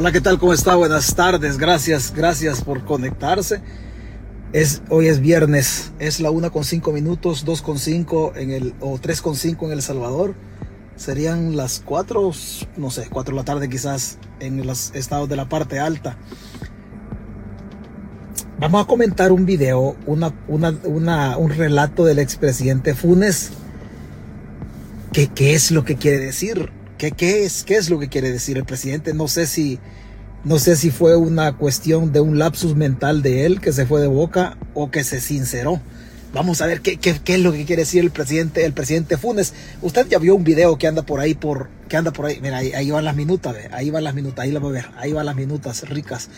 Hola, ¿qué tal? ¿Cómo está? Buenas tardes. Gracias, gracias por conectarse. Es, hoy es viernes, es la una con cinco minutos, dos con cinco en el, o tres con cinco en El Salvador. Serían las cuatro, no sé, cuatro de la tarde quizás en los estados de la parte alta. Vamos a comentar un video, una, una, una, un relato del expresidente Funes. ¿Qué, ¿Qué es lo que quiere decir? ¿Qué, ¿Qué, es, ¿Qué es lo que quiere decir el presidente? No sé si, no sé si fue una cuestión de un lapsus mental de él que se fue de boca o que se sinceró. Vamos a ver qué, es lo que quiere decir el presidente, el presidente Funes. Usted ya vio un video que anda por ahí, por, que anda por ahí. Mira, ahí, van las minutas, ahí van las minutas, ahí la va a ver, ahí van las minutas ricas.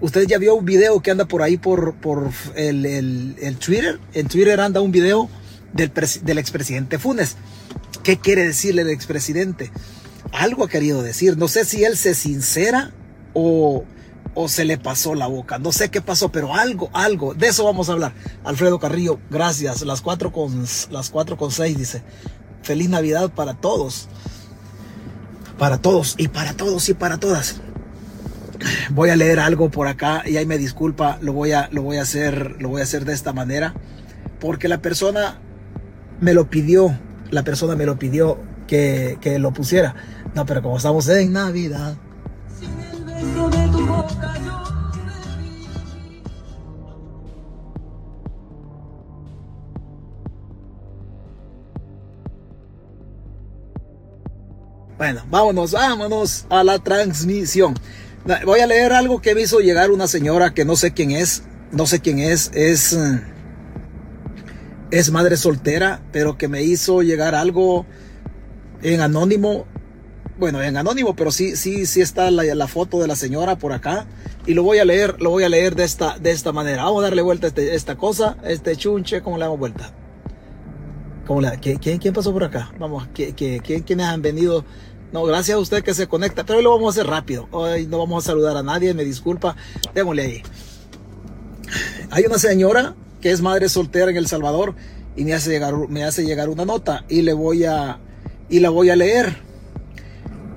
Usted ya vio un video que anda por ahí por, por el, el, el Twitter. En Twitter anda un video del, del expresidente Funes. ¿Qué quiere decirle el expresidente? Algo ha querido decir. No sé si él se sincera o, o se le pasó la boca. No sé qué pasó, pero algo, algo. De eso vamos a hablar. Alfredo Carrillo, gracias. Las cuatro con, las cuatro con seis dice. Feliz Navidad para todos. Para todos y para todos y para todas. Voy a leer algo por acá y ahí me disculpa, lo voy a, lo voy a hacer, lo voy a hacer de esta manera. Porque la persona me lo pidió, la persona me lo pidió que, que lo pusiera. No, pero como estamos en Navidad. Bueno, vámonos, vámonos a la transmisión. Voy a leer algo que me hizo llegar una señora que no sé quién es, no sé quién es, es es madre soltera, pero que me hizo llegar algo en anónimo. Bueno, en anónimo, pero sí, sí, sí está la, foto de la señora por acá. Y lo voy a leer, lo voy a leer de esta, de esta manera. Vamos a darle vuelta a este, esta cosa, este chunche, ¿cómo le damos vuelta? ¿Cómo le, ¿quién, ¿Quién pasó por acá? Vamos, ¿quién, quiénes han venido? No, gracias a usted que se conecta, pero lo vamos a hacer rápido. Hoy no vamos a saludar a nadie, me disculpa. Démosle ahí. Hay una señora que es madre soltera en El Salvador y me hace llegar, me hace llegar una nota y le voy a, y la voy a leer.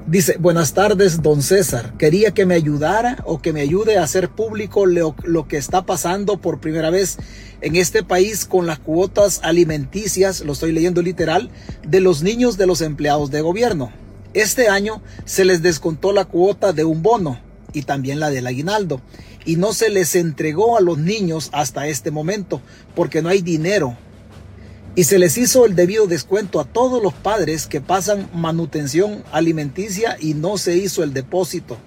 Dice, buenas tardes, don César. Quería que me ayudara o que me ayude a hacer público lo, que está pasando por primera vez en este país con las cuotas alimenticias, lo estoy leyendo literal, de los niños de los empleados de gobierno. Este año se les descontó la cuota de un bono y también la del aguinaldo y no se les entregó a los niños hasta este momento porque no hay dinero y se les hizo el debido descuento a todos los padres que pasan manutención alimenticia y no se hizo el depósito.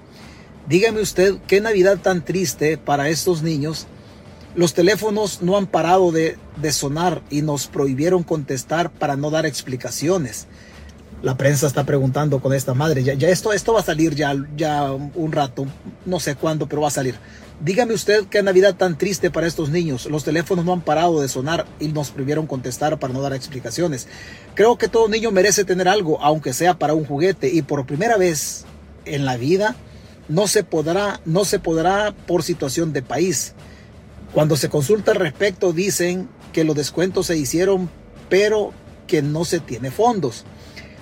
Dígame usted qué Navidad tan triste para estos niños. Los teléfonos no han parado de, de sonar y nos prohibieron contestar para no dar explicaciones. La prensa está preguntando con esta madre, ya, ya esto, esto va a salir ya, ya un rato, no sé cuándo, pero va a salir. Dígame usted qué Navidad tan triste para estos niños. Los teléfonos no han parado de sonar y nos prohibieron contestar para no dar explicaciones. Creo que todo niño merece tener algo, aunque sea para un juguete. Y por primera vez en la vida no se podrá, no se podrá por situación de país. Cuando se consulta al respecto dicen que los descuentos se hicieron, pero que no se tiene fondos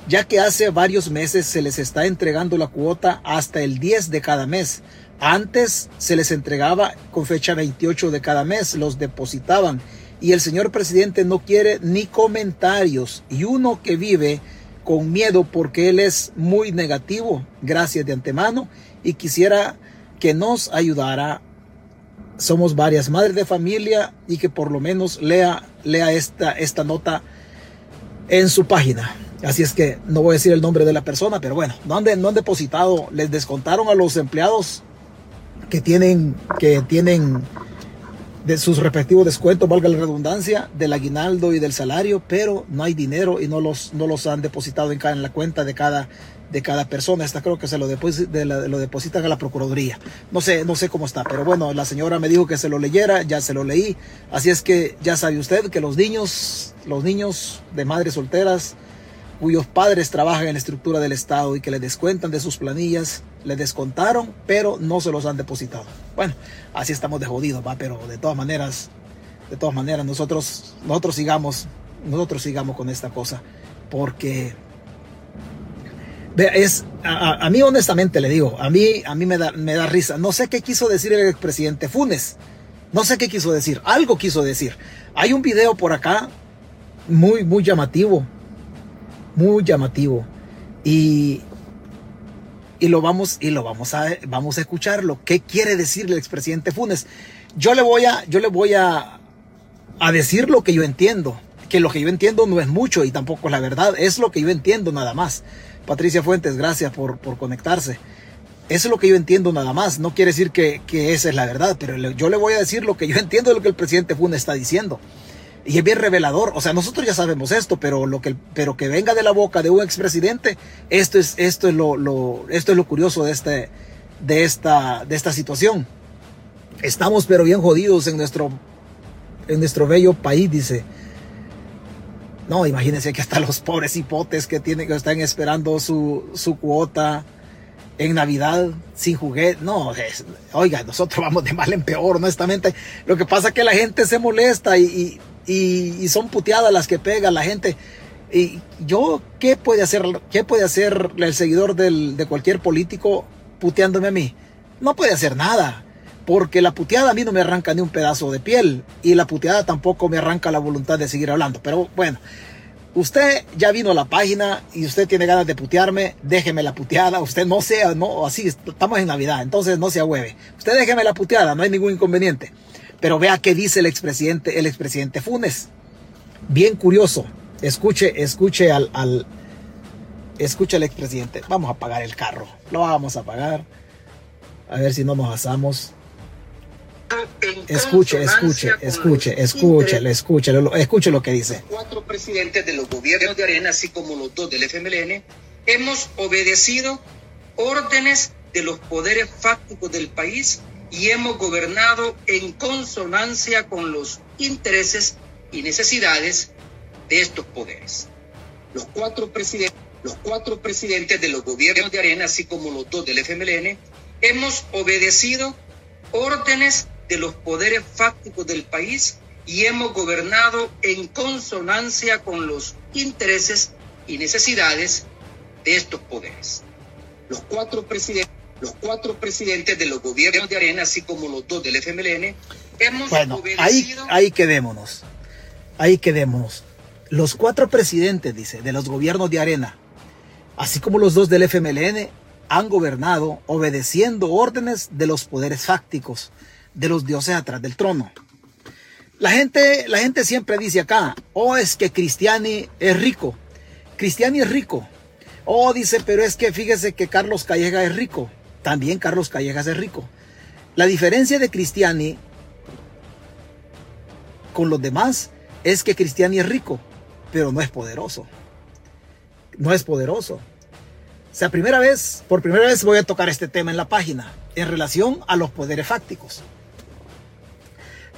ya que hace varios meses se les está entregando la cuota hasta el 10 de cada mes. Antes se les entregaba con fecha 28 de cada mes, los depositaban y el señor presidente no quiere ni comentarios y uno que vive con miedo porque él es muy negativo, gracias de antemano y quisiera que nos ayudara. Somos varias madres de familia y que por lo menos lea, lea esta, esta nota en su página. Así es que no voy a decir el nombre de la persona, pero bueno, no han, no han depositado, les descontaron a los empleados que tienen, que tienen de sus respectivos descuentos, valga la redundancia, del aguinaldo y del salario, pero no hay dinero y no los, no los han depositado en, cada, en la cuenta de cada, de cada persona. Esta creo que se lo, de la, lo depositan a la Procuraduría. No sé, no sé cómo está, pero bueno, la señora me dijo que se lo leyera, ya se lo leí. Así es que ya sabe usted que los niños, los niños de madres solteras, cuyos padres trabajan en la estructura del Estado y que le descuentan de sus planillas, le descontaron, pero no se los han depositado. Bueno, así estamos de jodidos, va, pero de todas maneras, de todas maneras, nosotros, nosotros sigamos, nosotros sigamos con esta cosa, porque es, a, a, mí honestamente le digo, a mí, a mí me da, me da risa. No sé qué quiso decir el expresidente Funes. No sé qué quiso decir. Algo quiso decir. Hay un video por acá muy, muy llamativo. Muy llamativo. Y, y lo vamos, y lo vamos a, vamos a escucharlo. ¿Qué quiere decir el expresidente Funes? Yo le voy a, yo le voy a, a decir lo que yo entiendo. Que lo que yo entiendo no es mucho y tampoco es la verdad. Es lo que yo entiendo nada más. Patricia Fuentes, gracias por, por conectarse. Eso es lo que yo entiendo nada más. No quiere decir que, que, esa es la verdad, pero yo le voy a decir lo que yo entiendo de lo que el presidente Funes está diciendo. Y es bien revelador. O sea, nosotros ya sabemos esto, pero lo que, pero que venga de la boca de un expresidente, esto es, esto es lo, esto es lo curioso de este, de esta, de esta situación. Estamos pero bien jodidos en nuestro, en nuestro bello país, dice. No, imagínense que hasta los pobres hipotes que tienen, que están esperando su, su cuota en Navidad sin juguete. No, oiga, nosotros vamos de mal en peor, honestamente. Lo que pasa es que la gente se molesta y, y son puteadas las que pegan la gente. Y yo, ¿qué puede hacer, qué puede hacer el seguidor del, de cualquier político puteándome a mí? No puede hacer nada, porque la puteada a mí no me arranca ni un pedazo de piel y la puteada tampoco me arranca la voluntad de seguir hablando. Pero bueno, Usted ya vino a la página y usted tiene ganas de putearme, déjeme la puteada. Usted no sea, no, así, estamos en Navidad, entonces no se hueve. Usted déjeme la puteada, no hay ningún inconveniente. Pero vea qué dice el expresidente, el expresidente Funes. Bien curioso. Escuche, escuche al, al, escuche al expresidente. Vamos a apagar el carro. Lo vamos a apagar. A ver si no nos asamos. Escuche, escuche, escuche, escuche, escuche, escuche lo que dice. Cuatro presidentes de los gobiernos de Arena, así como los dos del FMLN, hemos obedecido órdenes de los poderes fácticos del país y hemos gobernado en consonancia con los intereses y necesidades de estos poderes. Los cuatro presidentes, los cuatro presidentes de los gobiernos de Arena, así como los dos del FMLN, hemos obedecido órdenes de los poderes fácticos del país y hemos gobernado en consonancia con los intereses y necesidades de estos poderes. Los cuatro presidentes, los cuatro presidentes de los gobiernos de Arena, así como los dos del FMLN, hemos bueno, obedecido... ahí, ahí quedémonos. Ahí quedémonos. Los cuatro presidentes, dice, de los gobiernos de Arena, así como los dos del FMLN, han gobernado obedeciendo órdenes de los poderes fácticos de los dioses atrás del trono. La gente, la gente siempre dice acá, oh, es que Cristiani es rico. Cristiani es rico. Oh, dice, pero es que fíjese que Carlos Calleja es rico. También Carlos Callejas es rico. La diferencia de Cristiani con los demás es que Cristiani es rico, pero no es poderoso. No es poderoso. O sea, primera vez, por primera vez voy a tocar este tema en la página en relación a los poderes fácticos.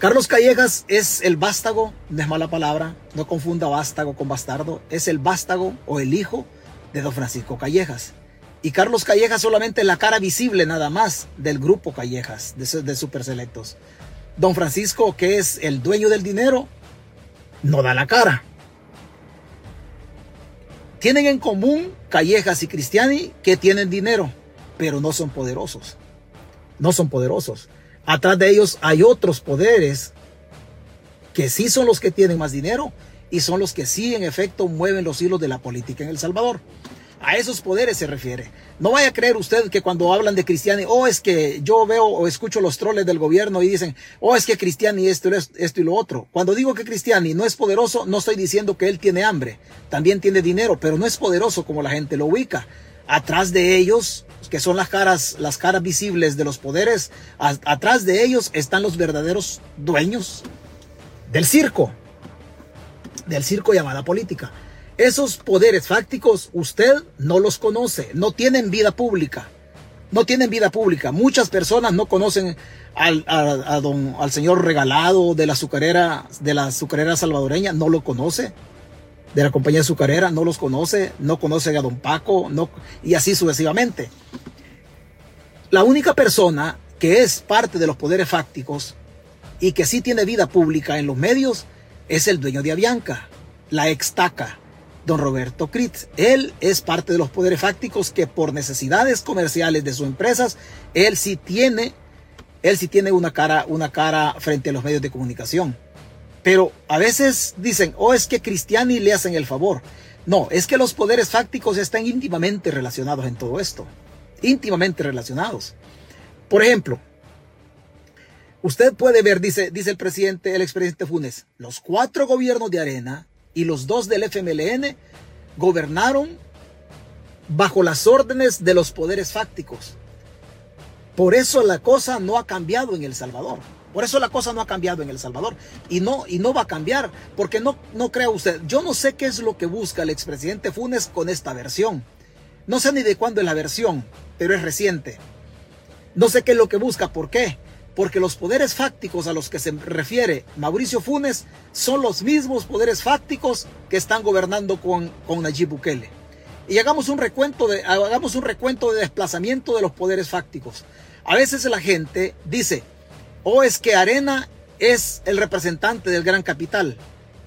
Carlos Callejas es el vástago, no es mala palabra, no confunda vástago con bastardo, es el vástago o el hijo de don Francisco Callejas. Y Carlos Callejas solamente es la cara visible nada más del grupo Callejas, de, de Super Selectos. Don Francisco, que es el dueño del dinero, no da la cara. Tienen en común Callejas y Cristiani que tienen dinero, pero no son poderosos. No son poderosos. Atrás de ellos hay otros poderes que sí son los que tienen más dinero y son los que sí en efecto mueven los hilos de la política en El Salvador. A esos poderes se refiere. No vaya a creer usted que cuando hablan de Cristiani, oh, es que yo veo o escucho los troles del gobierno y dicen, oh, es que Cristiani esto, esto y lo otro. Cuando digo que Cristiani no es poderoso, no estoy diciendo que él tiene hambre. También tiene dinero, pero no es poderoso como la gente lo ubica. Atrás de ellos que son las caras, las caras visibles de los poderes, atrás de ellos están los verdaderos dueños del circo, del circo llamada política. Esos poderes fácticos usted no los conoce, no tienen vida pública, no tienen vida pública. Muchas personas no conocen al, señor regalado de la azucarera, de la azucarera salvadoreña, no lo conoce de la compañía azucarera, no los conoce, no conoce a don Paco, no, y así sucesivamente. La única persona que es parte de los poderes fácticos y que sí tiene vida pública en los medios es el dueño de Avianca, la extaca, don Roberto Crit. Él es parte de los poderes fácticos que por necesidades comerciales de sus empresas, él sí tiene, él sí tiene una cara, una cara frente a los medios de comunicación. Pero a veces dicen, oh, es que Cristiani le hacen el favor. No, es que los poderes fácticos están íntimamente relacionados en todo esto. Íntimamente relacionados. Por ejemplo, usted puede ver, dice, dice el presidente, el expresidente Funes, los cuatro gobiernos de Arena y los dos del FMLN gobernaron bajo las órdenes de los poderes fácticos. Por eso la cosa no ha cambiado en El Salvador. Por eso la cosa no ha cambiado en El Salvador y no, y no va a cambiar, porque no, no crea usted, yo no sé qué es lo que busca el expresidente Funes con esta versión. No sé ni de cuándo es la versión, pero es reciente. No sé qué es lo que busca, ¿por qué? Porque los poderes fácticos a los que se refiere Mauricio Funes son los mismos poderes fácticos que están gobernando con, con Nayib Bukele. Y hagamos un recuento de, hagamos un recuento de desplazamiento de los poderes fácticos. A veces la gente dice, o es que Arena es el representante del gran capital.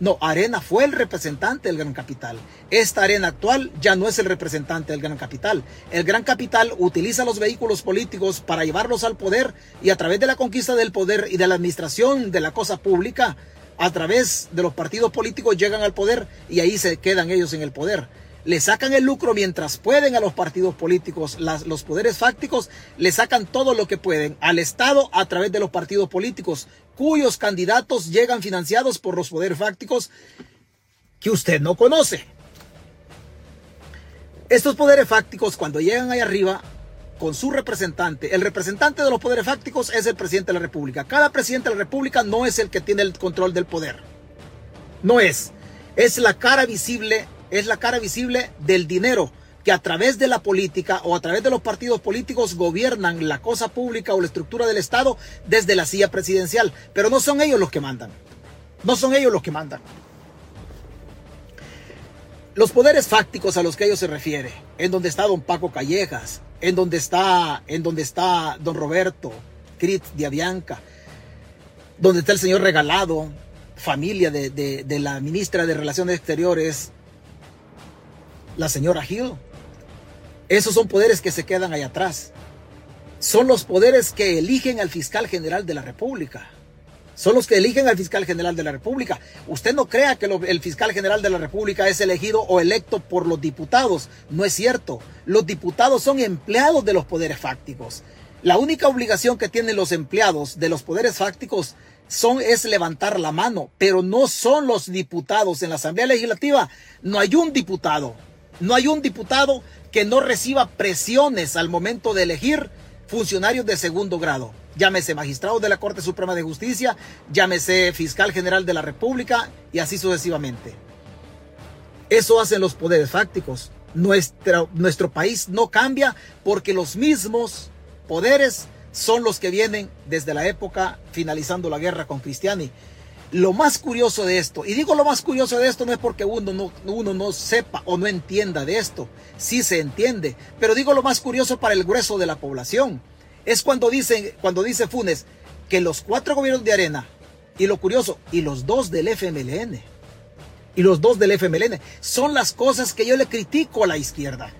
No, Arena fue el representante del gran capital. Esta Arena actual ya no es el representante del gran capital. El gran capital utiliza los vehículos políticos para llevarlos al poder y a través de la conquista del poder y de la administración de la cosa pública, a través de los partidos políticos llegan al poder y ahí se quedan ellos en el poder le sacan el lucro mientras pueden a los partidos políticos, los poderes fácticos le sacan todo lo que pueden al Estado a través de los partidos políticos, cuyos candidatos llegan financiados por los poderes fácticos que usted no conoce. Estos poderes fácticos cuando llegan ahí arriba con su representante, el representante de los poderes fácticos es el presidente de la República. Cada presidente de la República no es el que tiene el control del poder. No es. Es la cara visible es la cara visible del dinero que a través de la política o a través de los partidos políticos gobiernan la cosa pública o la estructura del Estado desde la silla presidencial. Pero no son ellos los que mandan. No son ellos los que mandan. Los poderes fácticos a los que ellos se refiere, en donde está don Paco Callejas, en donde está, en donde está don Roberto Crit Diabianca, donde está el señor regalado, familia de, de la ministra de Relaciones Exteriores, la señora Hill. Esos son poderes que se quedan ahí atrás. Son los poderes que eligen al fiscal general de la República. Son los que eligen al fiscal general de la República. Usted no crea que el fiscal general de la República es elegido o electo por los diputados. No es cierto. Los diputados son empleados de los poderes fácticos. La única obligación que tienen los empleados de los poderes fácticos son es levantar la mano, pero no son los diputados en la Asamblea Legislativa. No hay un diputado. No hay un diputado que no reciba presiones al momento de elegir funcionarios de segundo grado. Llámese magistrado de la Corte Suprema de Justicia, llámese fiscal general de la República y así sucesivamente. Eso hacen los poderes fácticos. Nuestro, nuestro país no cambia porque los mismos poderes son los que vienen desde la época finalizando la guerra con Cristiani. Lo más curioso de esto, y digo lo más curioso de esto no es porque uno no, uno no sepa o no entienda de esto, sí se entiende, pero digo lo más curioso para el grueso de la población, es cuando dice, cuando dice Funes que los cuatro gobiernos de Arena, y lo curioso, y los dos del FMLN, y los dos del FMLN, son las cosas que yo le critico a la izquierda.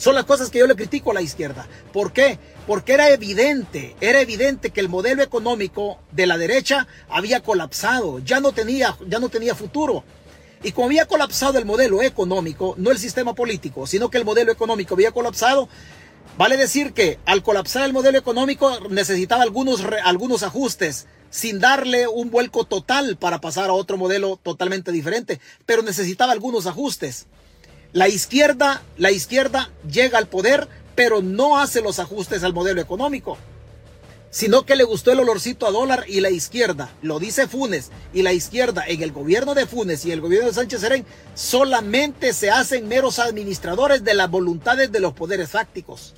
Son las cosas que yo le critico a la izquierda. ¿Por qué? Porque era evidente, era evidente que el modelo económico de la derecha había colapsado, ya no tenía, ya no tenía futuro. Y como había colapsado el modelo económico, no el sistema político, sino que el modelo económico había colapsado, vale decir que al colapsar el modelo económico necesitaba algunos, algunos ajustes sin darle un vuelco total para pasar a otro modelo totalmente diferente, pero necesitaba algunos ajustes. La izquierda, la izquierda llega al poder, pero no hace los ajustes al modelo económico, sino que le gustó el olorcito a dólar y la izquierda, lo dice Funes, y la izquierda en el gobierno de Funes y el gobierno de Sánchez Serén solamente se hacen meros administradores de las voluntades de los poderes fácticos,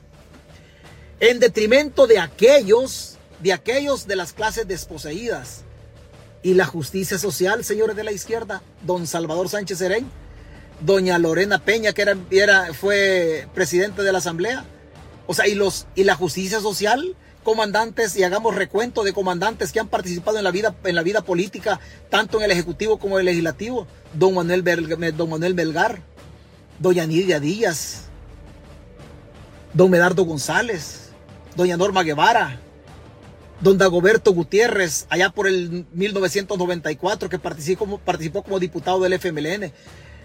en detrimento de aquellos, de aquellos de las clases desposeídas. Y la justicia social, señores de la izquierda, don Salvador Sánchez Serén, doña Lorena Peña, que era, era, fue presidente de la Asamblea. O sea, y, los, y la justicia social, comandantes, y hagamos recuento de comandantes que han participado en la vida, en la vida política, tanto en el Ejecutivo como en el Legislativo. Don Manuel, don Manuel Belgar, doña Nidia Díaz, don Medardo González, doña Norma Guevara, don Dagoberto Gutiérrez, allá por el 1994, que participó participó como diputado del FMLN,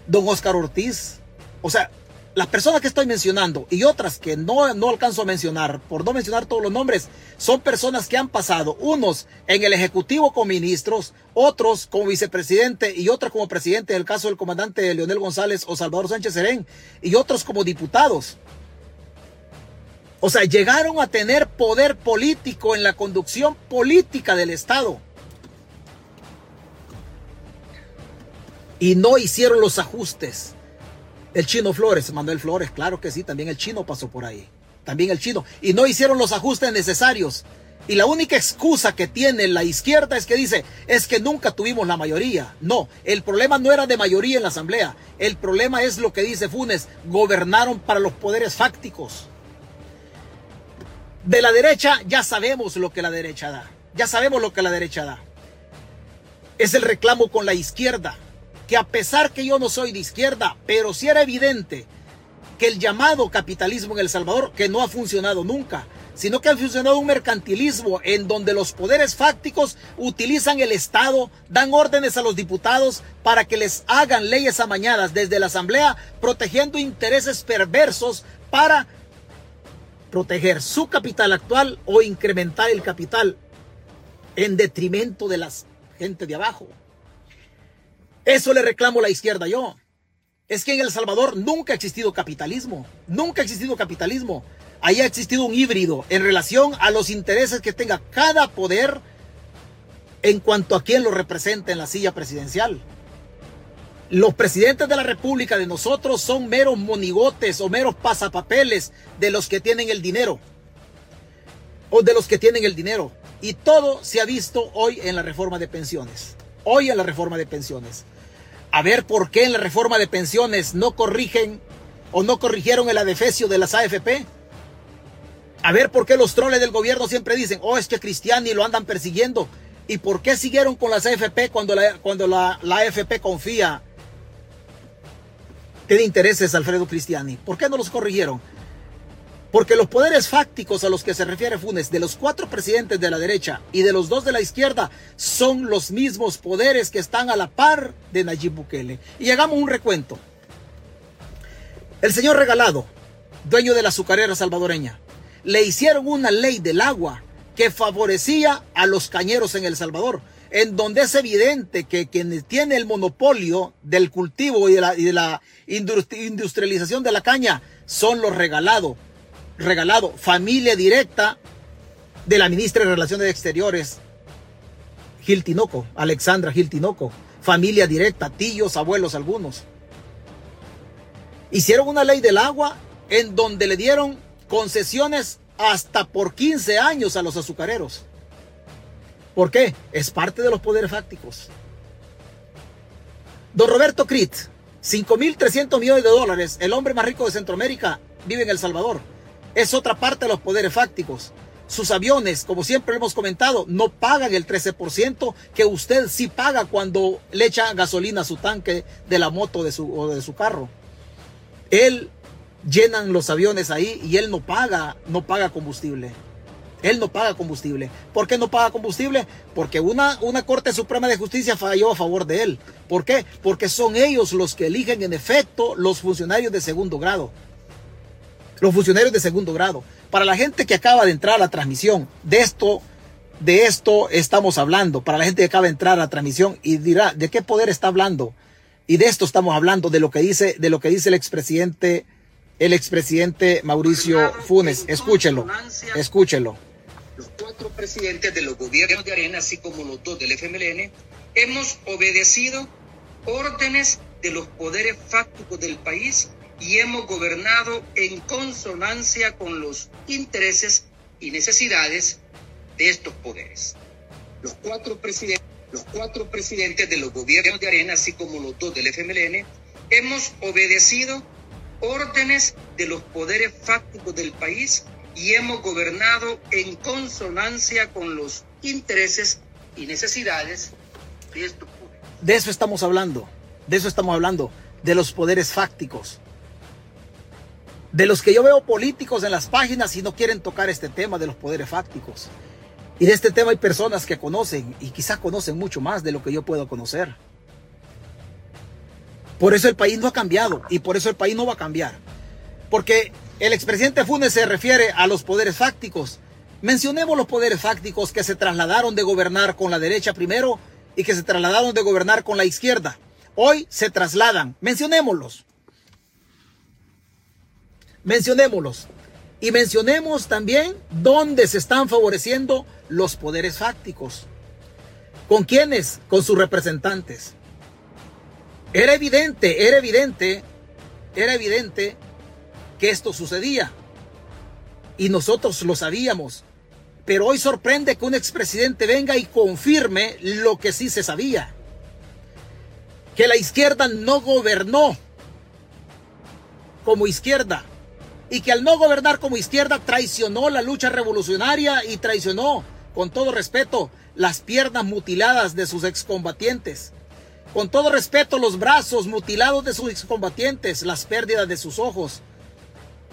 don Oscar Ortiz. O sea, las personas que estoy mencionando y otras que no, no alcanzo a mencionar, por no mencionar todos los nombres, son personas que han pasado, unos en el Ejecutivo como ministros, otros como vicepresidente y otros como presidente, en el caso del comandante Leonel González o Salvador Sánchez Serén, y otros como diputados. O sea, llegaron a tener poder político en la conducción política del Estado. Y no hicieron los ajustes el chino Flores, Manuel Flores, claro que sí, también el chino pasó por ahí. También el chino. Y no hicieron los ajustes necesarios. Y la única excusa que tiene la izquierda es que dice, es que nunca tuvimos la mayoría. No, el problema no era de mayoría en la asamblea. El problema es lo que dice Funes, gobernaron para los poderes fácticos. De la derecha ya sabemos lo que la derecha da. Ya sabemos lo que la derecha da. Es el reclamo con la izquierda que a pesar que yo no soy de izquierda, pero sí era evidente que el llamado capitalismo en El Salvador, que no ha funcionado nunca, sino que ha funcionado un mercantilismo en donde los poderes fácticos utilizan el Estado, dan órdenes a los diputados para que les hagan leyes amañadas desde la Asamblea, protegiendo intereses perversos para proteger su capital actual o incrementar el capital en detrimento de la gente de abajo. Eso le reclamo a la izquierda yo. Es que en El Salvador nunca ha existido capitalismo. Nunca ha existido capitalismo. Ahí ha existido un híbrido en relación a los intereses que tenga cada poder en cuanto a quién lo representa en la silla presidencial. Los presidentes de la República de nosotros son meros monigotes o meros pasapapeles de los que tienen el dinero. O de los que tienen el dinero. Y todo se ha visto hoy en la reforma de pensiones. Hoy en la reforma de pensiones a ver por qué en la reforma de pensiones no corrigen o no corrigieron el adefesio de las AFP. A ver por qué los troles del gobierno siempre dicen, oh, es que Cristiani lo andan persiguiendo. ¿Y por qué siguieron con las AFP cuando la, cuando la, la AFP confía? Tiene intereses Alfredo Cristiani. ¿Por qué no los corrigieron? Porque los poderes fácticos a los que se refiere Funes, de los cuatro presidentes de la derecha y de los dos de la izquierda, son los mismos poderes que están a la par de Nayib Bukele. Y hagamos un recuento. El señor Regalado, dueño de la azucarera salvadoreña, le hicieron una ley del agua que favorecía a los cañeros en El Salvador, en donde es evidente que quien tiene el monopolio del cultivo y de la, y de la industrialización de la caña son los regalados regalado familia directa de la ministra de Relaciones Exteriores, Gil Tinoco, Alexandra Gil Tinoco, familia directa, tíos, abuelos algunos. Hicieron una ley del agua en donde le dieron concesiones hasta por 15 años a los azucareros. ¿Por qué? Es parte de los poderes fácticos. Don Roberto Crit, 5.300 millones de dólares, el hombre más rico de Centroamérica, vive en El Salvador es otra parte de los poderes fácticos. Sus aviones, como siempre hemos comentado, no pagan el 13% que usted sí paga cuando le echa gasolina a su tanque de la moto de su, o de su carro. Él llenan los aviones ahí y él no paga, no paga combustible. Él no paga combustible. ¿Por qué no paga combustible? Porque una, una Corte Suprema de Justicia falló a favor de él. ¿Por qué? Porque son ellos los que eligen en efecto los funcionarios de segundo grado los funcionarios de segundo grado. Para la gente que acaba de entrar a la transmisión, de esto, de esto estamos hablando. Para la gente que acaba de entrar a la transmisión y dirá, ¿de qué poder está hablando? Y de esto estamos hablando, de lo que dice, de lo que dice el expresidente, el expresidente Mauricio Funes. Escúchelo, escúchelo. Los cuatro presidentes de los gobiernos de Arena, así como los dos del FMLN, hemos obedecido órdenes de los poderes fácticos del país y hemos gobernado en consonancia con los intereses y necesidades de estos poderes. Los cuatro, presidentes, los cuatro presidentes de los gobiernos de Arena, así como los dos del FMLN, hemos obedecido órdenes de los poderes fácticos del país y hemos gobernado en consonancia con los intereses y necesidades de estos poderes. De eso estamos hablando, de eso estamos hablando, de los poderes fácticos de los que yo veo políticos en las páginas y no quieren tocar este tema de los poderes fácticos. Y de este tema hay personas que conocen y quizás conocen mucho más de lo que yo puedo conocer. Por eso el país no ha cambiado y por eso el país no va a cambiar. Porque el expresidente Funes se refiere a los poderes fácticos. Mencionemos los poderes fácticos que se trasladaron de gobernar con la derecha primero y que se trasladaron de gobernar con la izquierda. Hoy se trasladan. Mencionémoslos. Mencionémoslos. Y mencionemos también dónde se están favoreciendo los poderes fácticos. ¿Con quiénes? Con sus representantes. Era evidente, era evidente, era evidente que esto sucedía. Y nosotros lo sabíamos. Pero hoy sorprende que un expresidente venga y confirme lo que sí se sabía. Que la izquierda no gobernó como izquierda. Y que al no gobernar como izquierda traicionó la lucha revolucionaria y traicionó, con todo respeto, las piernas mutiladas de sus excombatientes con todo respeto, los brazos mutilados de sus excombatientes, las pérdidas de sus ojos.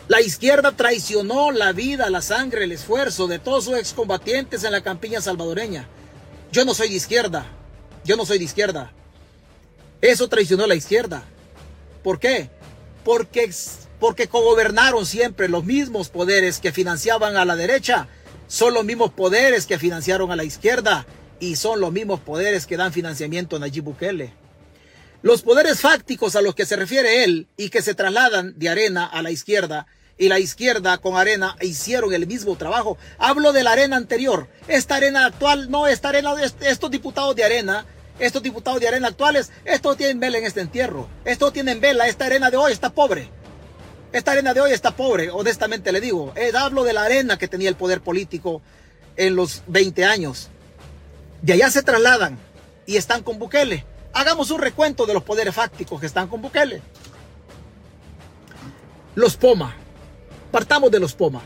La izquierda traicionó la vida, la sangre, el esfuerzo de todos sus excombatientes en la campiña salvadoreña. Yo no soy de izquierda. Yo no soy de izquierda. Eso traicionó la izquierda. ¿Por qué? Porque, porque cogobernaron siempre los mismos poderes que financiaban a la derecha. Son los mismos poderes que financiaron a la izquierda y son los mismos poderes que dan financiamiento a Nayib Bukele. Los poderes fácticos a los que se refiere él y que se trasladan de arena a la izquierda y la izquierda con arena hicieron el mismo trabajo. Hablo de la arena anterior. Esta arena actual, no, esta arena, estos diputados de arena, estos diputados de arena actuales, estos tienen vela en este entierro. Estos tienen vela, esta arena de hoy está pobre. Esta arena de hoy está pobre, honestamente le digo. Eh, hablo de la arena que tenía el poder político en los 20 años. De allá se trasladan y están con Bukele. Hagamos un recuento de los poderes fácticos que están con Bukele. Los Poma. Partamos de los Poma.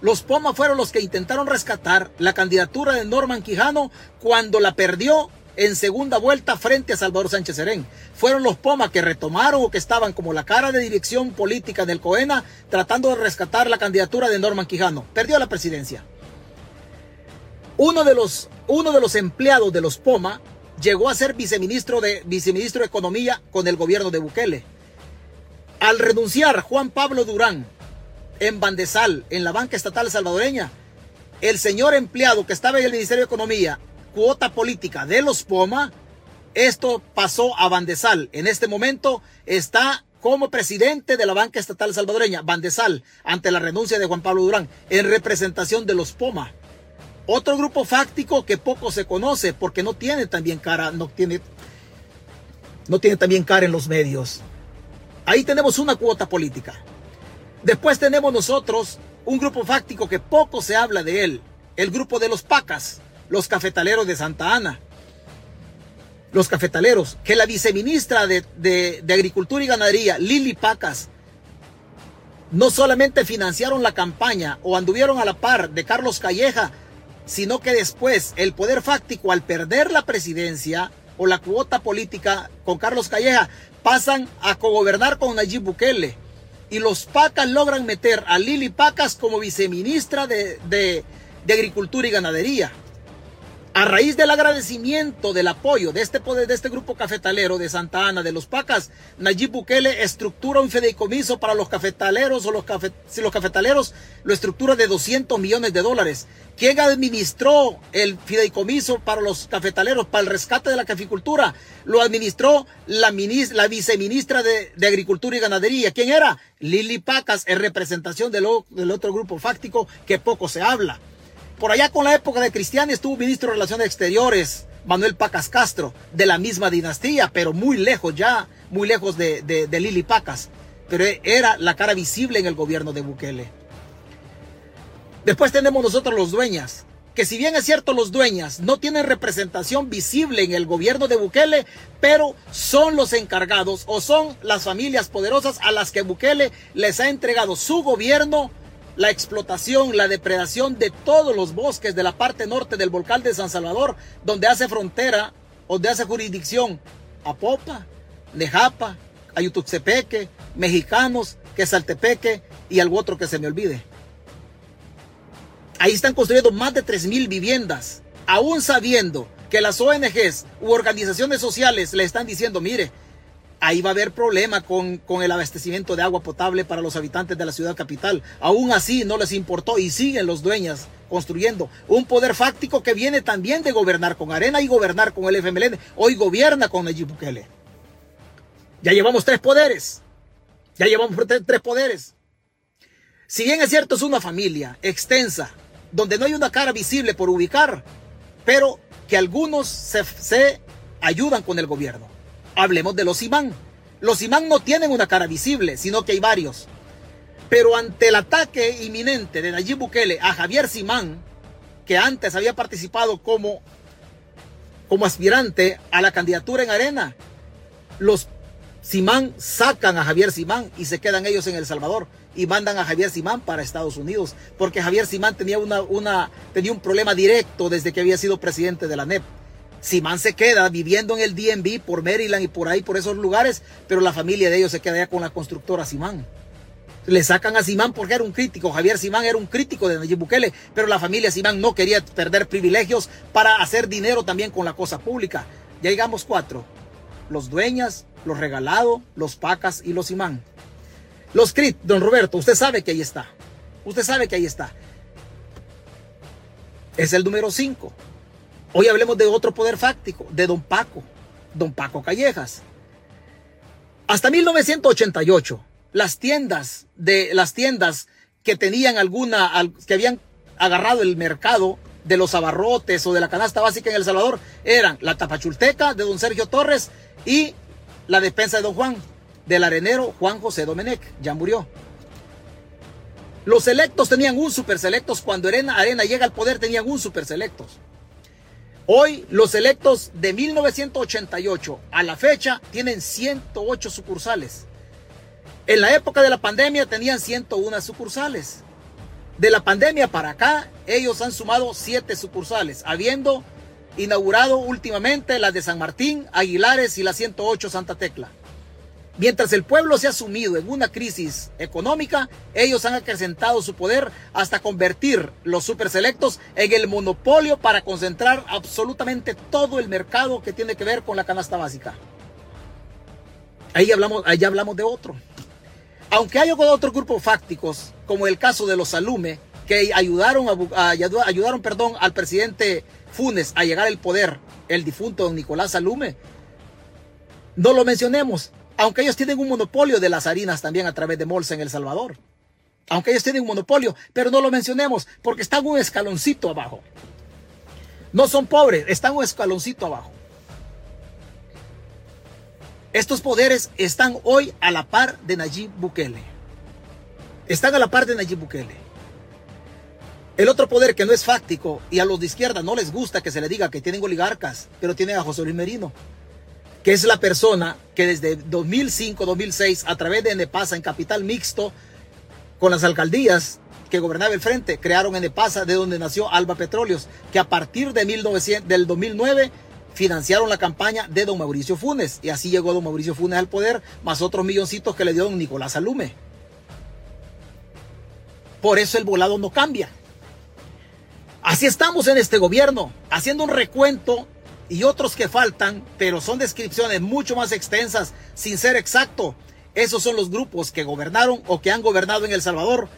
Los Poma fueron los que intentaron rescatar la candidatura de Norman Quijano cuando la perdió en segunda vuelta frente a Salvador Sánchez Serén. Fueron los Poma que retomaron o que estaban como la cara de dirección política del COENA tratando de rescatar la candidatura de Norman Quijano. Perdió la presidencia. Uno de los, uno de los empleados de los POMA llegó a ser viceministro de, viceministro de Economía con el gobierno de Bukele. Al renunciar Juan Pablo Durán en Bandesal, en la banca estatal salvadoreña, el señor empleado que estaba en el Ministerio de Economía, cuota política de los POMA, esto pasó a Bandesal. En este momento está como presidente de la banca estatal salvadoreña, Bandesal, ante la renuncia de Juan Pablo Durán, en representación de los POMA. Otro grupo fáctico que poco se conoce porque no tiene también cara, no tiene, no tiene también cara en los medios. Ahí tenemos una cuota política. Después tenemos nosotros un grupo fáctico que poco se habla de él, el grupo de los Pacas, los cafetaleros de Santa Ana. Los cafetaleros, que la viceministra de, de Agricultura y Ganadería, Lili Pacas, no solamente financiaron la campaña o anduvieron a la par de Carlos Calleja sino que después el poder fáctico al perder la presidencia o la cuota política con Carlos Calleja pasan a cogobernar con Nayib Bukele y los Pacas logran meter a Lili Pacas como viceministra de, de, de Agricultura y Ganadería. A raíz del agradecimiento del apoyo de este de este grupo cafetalero de Santa Ana, de los Pacas, Nayib Bukele estructura un fideicomiso para los cafetaleros o los, si los cafetaleros lo estructura de 200 millones de dólares. ¿Quién administró el fideicomiso para los cafetaleros, para el rescate de la caficultura? Lo administró la, la viceministra de, de, Agricultura y Ganadería. ¿Quién era? Lili Pacas, en representación del, del otro grupo fáctico que poco se habla. Por allá con la época de Cristian estuvo ministro de Relaciones Exteriores, Manuel Pacas Castro, de la misma dinastía, pero muy lejos ya, muy lejos de, de, Lili Pacas. Pero era la cara visible en el gobierno de Bukele. Después tenemos nosotros los dueñas, que si bien es cierto los dueñas no tienen representación visible en el gobierno de Bukele, pero son los encargados o son las familias poderosas a las que Bukele les ha entregado su gobierno la explotación, la depredación de todos los bosques de la parte norte del volcán de San Salvador, donde hace frontera, donde hace jurisdicción a Popa, Nejapa, Ayutuxepeque, mexicanos, que es Saltepeque y algo otro que se me olvide. Ahí están construyendo más de 3.000 viviendas, aún sabiendo que las ONGs u organizaciones sociales le están diciendo, mire, ahí va a haber problema con, con, el abastecimiento de agua potable para los habitantes de la ciudad capital. Aún así no les importó y siguen los dueños construyendo un poder fáctico que viene también de gobernar con Arena y gobernar con el FMLN. Hoy gobierna con Nayib Bukele. Ya llevamos tres poderes. Ya llevamos tres poderes. Si bien es cierto, es una familia extensa, donde no hay una cara visible por ubicar, pero que algunos se, se ayudan con el gobierno. Hablemos de los imán. Los imán no tienen una cara visible, sino que hay varios. Pero ante el ataque inminente de Nayib Bukele a Javier Simán, que antes había participado como, como aspirante a la candidatura en Arena, los Simán sacan a Javier Simán y se quedan ellos en El Salvador y mandan a Javier Simán para Estados Unidos, porque Javier Simán tenía, una, una, tenía un problema directo desde que había sido presidente de la NEP. Simán se queda viviendo en el DMV por Maryland y por ahí, por esos lugares, pero la familia de ellos se queda allá con la constructora Simán. Le sacan a Simán porque era un crítico. Javier Simán era un crítico de Nayib Bukele, pero la familia Simán no quería perder privilegios para hacer dinero también con la cosa pública. Ya llegamos cuatro. Los dueñas, los regalados, los pacas y los Simán. Los crit, don Roberto, usted sabe que ahí está. Usted sabe que ahí está. Es el número 5. Hoy hablemos de otro poder fáctico, de don Paco, don Paco Callejas. Hasta 1988, las tiendas de las tiendas que tenían alguna, que habían agarrado el mercado de los abarrotes o de la canasta básica en El Salvador eran la tapachulteca de don Sergio Torres y la despensa de don Juan, del arenero Juan José Domenech, ya murió. Los selectos tenían un super selectos, cuando Arena, Arena llega al poder tenían un super selectos. Hoy los electos de 1988 a la fecha tienen 108 sucursales. En la época de la pandemia tenían 101 sucursales. De la pandemia para acá, ellos han sumado 7 sucursales, habiendo inaugurado últimamente las de San Martín, Aguilares y la 108 Santa Tecla. Mientras el pueblo se ha sumido en una crisis económica, ellos han acrecentado su poder hasta convertir los superselectos en el monopolio para concentrar absolutamente todo el mercado que tiene que ver con la canasta básica. Ahí hablamos, ahí hablamos de otro. Aunque hay otros grupos fácticos, como el caso de los Salume, que ayudaron, a, ayudaron perdón, al presidente Funes a llegar al poder, el difunto don Nicolás Salume, no lo mencionemos, aunque ellos tienen un monopolio de las harinas también a través de Molsa en El Salvador. Aunque ellos tienen un monopolio, pero no lo mencionemos porque están un escaloncito abajo. No son pobres, están un escaloncito abajo. Estos poderes están hoy a la par de Nayib Bukele. Están a la par de Nayib Bukele. El otro poder que no es fáctico y a los de izquierda no les gusta que se le diga que tienen oligarcas, pero tienen a José Luis Merino que es la persona que desde 2005-2006, a través de Enepasa en Capital Mixto, con las alcaldías que gobernaba el frente, crearon Enepasa, de donde nació Alba Petróleos, que a partir de 1900, del 2009 financiaron la campaña de don Mauricio Funes. Y así llegó don Mauricio Funes al poder, más otros milloncitos que le dio don Nicolás Alume. Por eso el volado no cambia. Así estamos en este gobierno, haciendo un recuento y otros que faltan, pero son descripciones mucho más extensas, sin ser exacto. Esos son los grupos que gobernaron o que han gobernado en El Salvador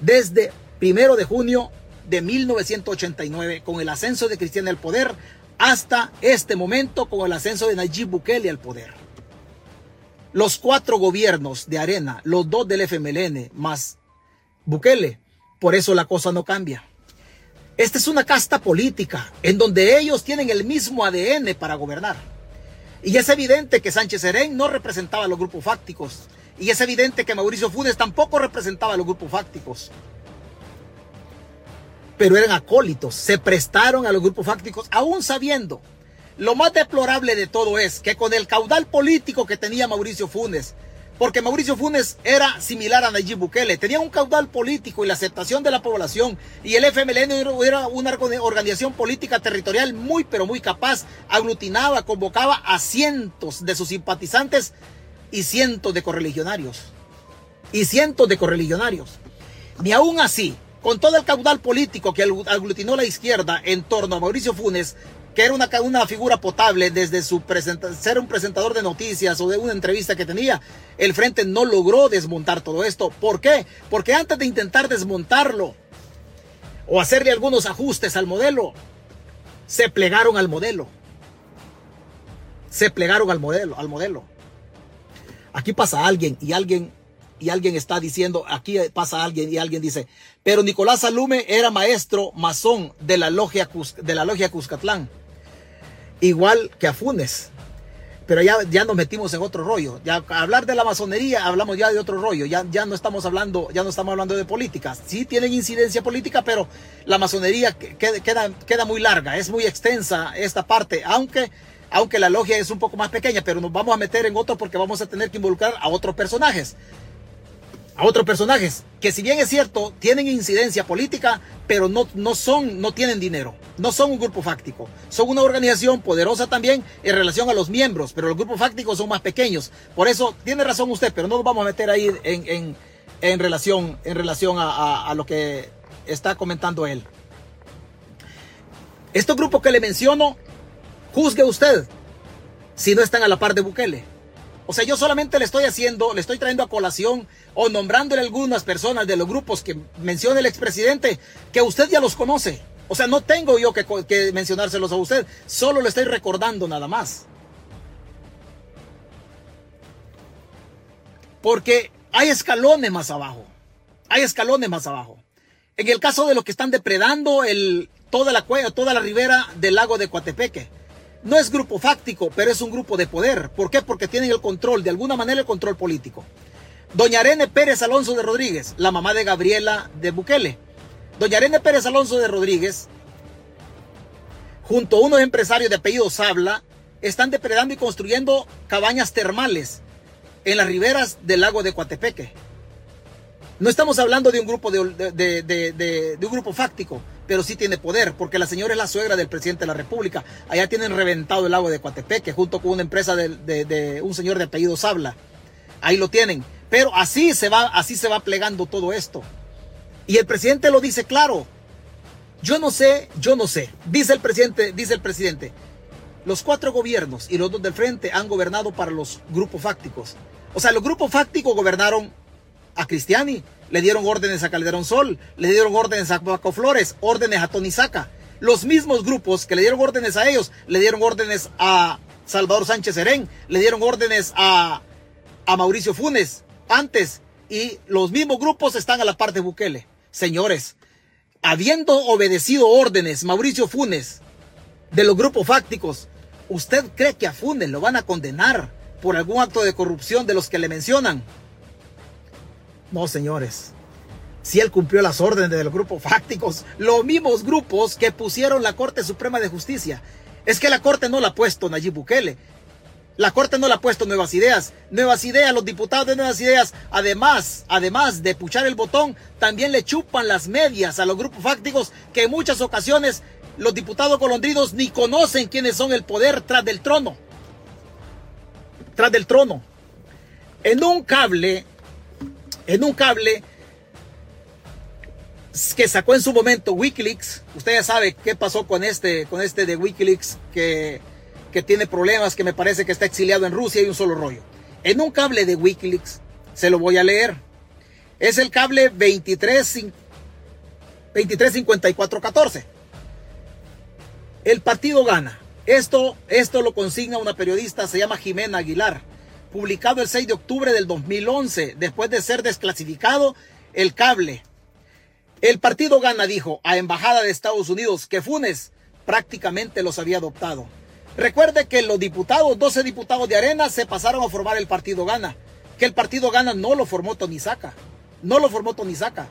desde primero de junio de 1989, con el ascenso de Cristiana al poder, hasta este momento con el ascenso de Nayib Bukele al poder. Los cuatro gobiernos de Arena, los dos del FMLN más Bukele, por eso la cosa no cambia. Esta es una casta política en donde ellos tienen el mismo ADN para gobernar. Y es evidente que Sánchez Serén no representaba a los grupos fácticos. Y es evidente que Mauricio Funes tampoco representaba a los grupos fácticos. Pero eran acólitos, se prestaron a los grupos fácticos, aún sabiendo. Lo más deplorable de todo es que con el caudal político que tenía Mauricio Funes, porque Mauricio Funes era similar a Nayib Bukele, tenía un caudal político y la aceptación de la población, y el FMLN era una organización política territorial muy pero muy capaz, aglutinaba, convocaba a cientos de sus simpatizantes y cientos de correligionarios. y cientos de correligionarios. Ni aún así, con todo el caudal político que aglutinó la izquierda en torno a Mauricio Funes, que era una, una figura potable desde su ser un presentador de noticias o de una entrevista que tenía, el Frente no logró desmontar todo esto. ¿Por qué? Porque antes de intentar desmontarlo o hacerle algunos ajustes al modelo, se plegaron al modelo. Se plegaron al modelo, al modelo. Aquí pasa alguien y alguien y alguien está diciendo, aquí pasa alguien y alguien dice, pero Nicolás Salume era maestro masón de la logia, de la logia Cuscatlán igual que a Funes. Pero ya, ya nos metimos en otro rollo. Ya hablar de la masonería, hablamos ya de otro rollo. Ya, ya no estamos hablando, ya no estamos hablando de políticas. Sí tienen incidencia política, pero la masonería queda, queda, queda muy larga, es muy extensa esta parte, aunque, aunque la logia es un poco más pequeña, pero nos vamos a meter en otro porque vamos a tener que involucrar a otros personajes a otros personajes que si bien es cierto tienen incidencia política, pero no, no son, no tienen dinero, no son un grupo fáctico, son una organización poderosa también en relación a los miembros, pero los grupos fácticos son más pequeños. Por eso tiene razón usted, pero no nos vamos a meter ahí en, en, relación, en relación a, a lo que está comentando él. Estos grupos que le menciono, juzgue usted si no están a la par de Bukele. O sea, yo solamente le estoy haciendo, le estoy trayendo a colación o nombrándole algunas personas de los grupos que menciona el expresidente, que usted ya los conoce. O sea, no tengo yo que, mencionárselos a usted, solo le estoy recordando nada más. Porque hay escalones más abajo. Hay escalones más abajo. En el caso de los que están depredando el, toda la cueva, toda la ribera del lago de Coatepeque. No es grupo fáctico, pero es un grupo de poder. ¿Por qué? Porque tienen el control, de alguna manera el control político. Doña Arene Pérez Alonso de Rodríguez, la mamá de Gabriela de Bukele. Doña Arene Pérez Alonso de Rodríguez, junto a unos empresarios de apellido Sabla, están depredando y construyendo cabañas termales en las riberas del lago de Coatepeque. No estamos hablando de un grupo de, un grupo fáctico, pero sí tiene poder, porque la señora es la suegra del presidente de la República. Allá tienen reventado el lago de Coatepeque, junto con una empresa de, un señor de apellido Sabla. Ahí lo tienen. Pero así se va, así se va plegando todo esto. Y el presidente lo dice claro. Yo no sé, yo no sé. Dice el presidente, dice el presidente. Los cuatro gobiernos y los dos del frente han gobernado para los grupos fácticos. O sea, los grupos fácticos gobernaron a Cristiani, le dieron órdenes a Calderón Sol, le dieron órdenes a Paco Flores, órdenes a Tony Saca. Los mismos grupos que le dieron órdenes a ellos, le dieron órdenes a Salvador Sánchez Serén, le dieron órdenes a, a Mauricio Funes antes, y los mismos grupos están a la parte de Bukele. Señores, habiendo obedecido órdenes Mauricio Funes de los grupos fácticos, ¿usted cree que a Funes lo van a condenar por algún acto de corrupción de los que le mencionan? No, señores. Si él cumplió las órdenes de los grupos fácticos, los mismos grupos que pusieron la Corte Suprema de Justicia. Es que la Corte no la ha puesto Nayib Bukele. La Corte no la ha puesto Nuevas Ideas. Nuevas Ideas, los diputados de Nuevas Ideas, además, además de puchar el botón, también le chupan las medias a los grupos fácticos que en muchas ocasiones los diputados colondrinos ni conocen quiénes son el poder tras del trono. Tras del trono. En un cable en un cable que sacó en su momento Wikileaks. Usted ya sabe qué pasó con este, con este de Wikileaks que, que tiene problemas, que me parece que está exiliado en Rusia y un solo rollo. En un cable de Wikileaks, se lo voy a leer. Es el cable 23, 235414. El partido gana. Esto, esto lo consigna una periodista, se llama Jimena Aguilar publicado el 6 de octubre del 2011, después de ser desclasificado el cable. El partido gana, dijo a Embajada de Estados Unidos que Funes prácticamente los había adoptado. Recuerde que los diputados, 12 diputados de Arena, se pasaron a formar el partido Gana. Que el partido Gana no lo formó Tonisaca. No lo formó Tonisaca.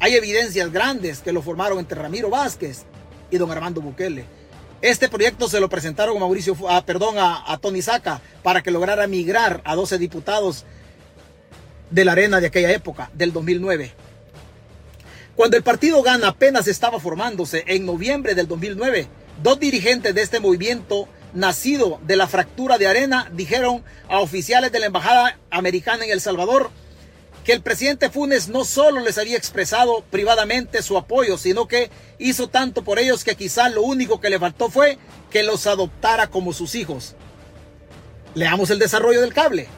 Hay evidencias grandes que lo formaron entre Ramiro Vázquez y don Armando Bukele. Este proyecto se lo presentaron a Mauricio, ah, perdón, a, Tony Saca para que lograra migrar a 12 diputados de la arena de aquella época, del 2009. Cuando el partido Gana apenas estaba formándose en noviembre del 2009, dos dirigentes de este movimiento nacido de la fractura de arena dijeron a oficiales de la embajada americana en El Salvador que el presidente Funes no solo les había expresado privadamente su apoyo, sino que hizo tanto por ellos que quizá lo único que le faltó fue que los adoptara como sus hijos. Leamos el desarrollo del cable.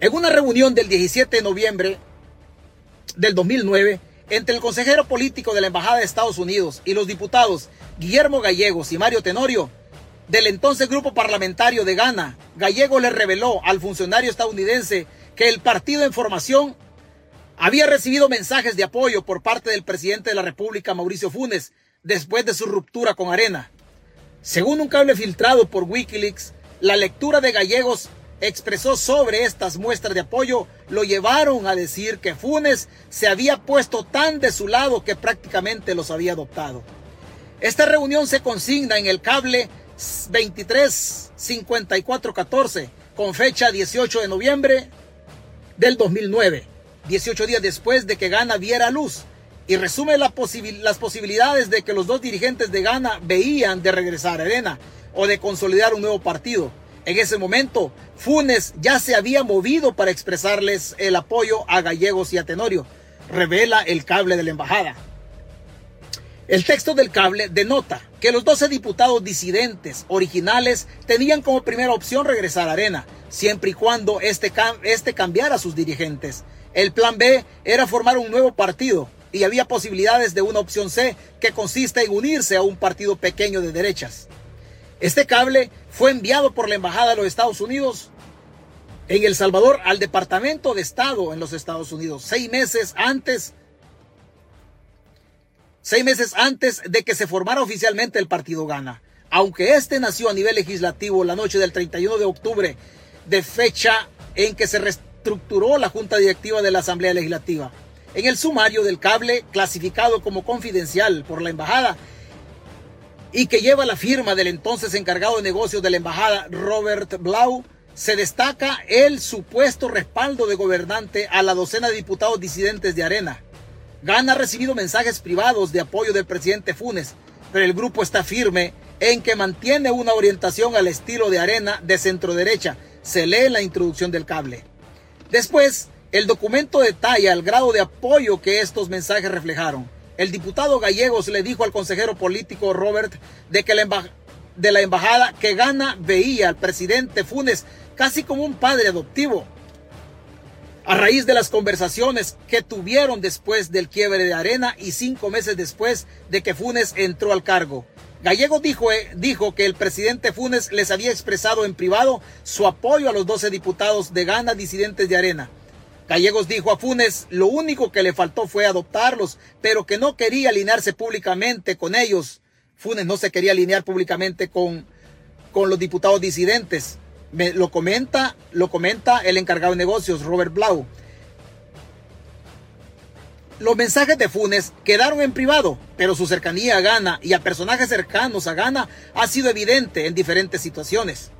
En una reunión del 17 de noviembre del 2009, entre el consejero político de la Embajada de Estados Unidos y los diputados Guillermo Gallegos y Mario Tenorio, del entonces grupo parlamentario de Ghana, Gallego le reveló al funcionario estadounidense que el partido en formación había recibido mensajes de apoyo por parte del presidente de la República, Mauricio Funes, después de su ruptura con Arena. Según un cable filtrado por Wikileaks, la lectura de Gallegos expresó sobre estas muestras de apoyo lo llevaron a decir que Funes se había puesto tan de su lado que prácticamente los había adoptado. Esta reunión se consigna en el cable 235414 con fecha 18 de noviembre del 2009, 18 días después de que Ghana viera luz y resume las posibilidades de que los dos dirigentes de Ghana veían de regresar a Arena o de consolidar un nuevo partido. En ese momento, Funes ya se había movido para expresarles el apoyo a Gallegos y a Tenorio, revela el cable de la embajada. El texto del cable denota que los 12 diputados disidentes originales tenían como primera opción regresar a Arena, siempre y cuando este, este cambiara sus dirigentes. El plan B era formar un nuevo partido y había posibilidades de una opción C que consiste en unirse a un partido pequeño de derechas. Este cable fue enviado por la Embajada de los Estados Unidos en El Salvador al Departamento de Estado en los Estados Unidos, seis meses antes seis meses antes de que se formara oficialmente el partido Gana. Aunque este nació a nivel legislativo la noche del 31 de octubre, de fecha en que se reestructuró la Junta Directiva de la Asamblea Legislativa. En el sumario del cable, clasificado como confidencial por la embajada, y que lleva la firma del entonces encargado de negocios de la embajada, Robert Blau, se destaca el supuesto respaldo de gobernante a la docena de diputados disidentes de Arena, Gana ha recibido mensajes privados de apoyo del presidente Funes, pero el grupo está firme en que mantiene una orientación al estilo de arena de centro derecha. Se lee en la introducción del cable. Después, el documento detalla el grado de apoyo que estos mensajes reflejaron. El diputado Gallegos le dijo al consejero político Robert de que de la embajada que Gana veía al presidente Funes casi como un padre adoptivo a raíz de las conversaciones que tuvieron después del quiebre de Arena y cinco meses después de que Funes entró al cargo. Gallego dijo, eh, dijo, que el presidente Funes les había expresado en privado su apoyo a los 12 diputados de Gana disidentes de Arena. Gallegos dijo a Funes lo único que le faltó fue adoptarlos, pero que no quería alinearse públicamente con ellos. Funes no se quería alinear públicamente con, con los diputados disidentes lo comenta, lo comenta el encargado de negocios, Robert Blau. Los mensajes de Funes quedaron en privado, pero su cercanía a Ghana y a personajes cercanos a Ghana ha sido evidente en diferentes situaciones.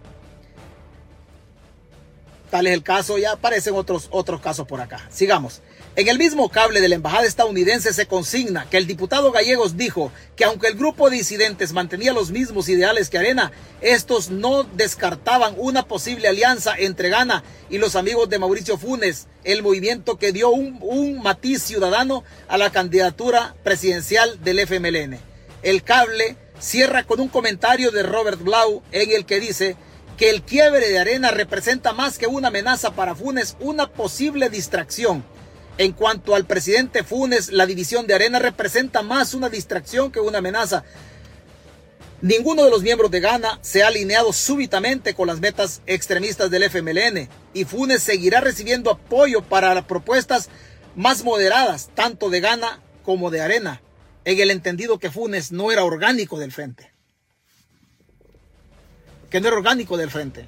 Tal es el caso, ya aparecen otros, otros casos por acá. Sigamos. En el mismo cable de la embajada estadounidense se consigna que el diputado Gallegos dijo que aunque el grupo de disidentes mantenía los mismos ideales que Arena, estos no descartaban una posible alianza entre Ghana y los amigos de Mauricio Funes, el movimiento que dio un, un matiz ciudadano a la candidatura presidencial del FMLN. El cable cierra con un comentario de Robert Blau en el que dice que el quiebre de Arena representa más que una amenaza para Funes, una posible distracción en cuanto al presidente Funes, la división de Arena representa más una distracción que una amenaza. Ninguno de los miembros de Ghana se ha alineado súbitamente con las metas extremistas del FMLN y Funes seguirá recibiendo apoyo para propuestas más moderadas, tanto de Ghana como de Arena, en el entendido que Funes no era orgánico del frente. Que no era orgánico del frente.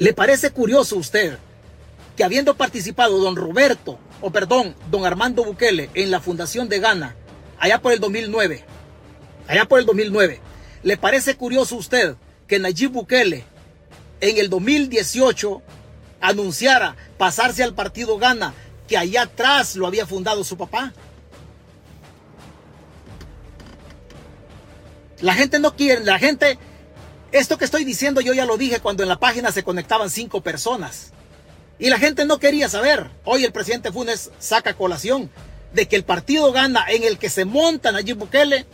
¿Le parece curioso a usted que habiendo participado don Roberto, o perdón, don Armando Bukele en la fundación de Ghana, allá por el 2009, allá por el 2009, ¿le parece curioso a usted que Nayib Bukele en el 2018 anunciara pasarse al partido Ghana que allá atrás lo había fundado su papá? La gente no quiere, la gente Esto que estoy diciendo yo ya lo dije cuando en la página se conectaban cinco personas. Y la gente no quería saber. Hoy el presidente Funes saca colación de que el partido gana en el que se monta Nayib Bukele.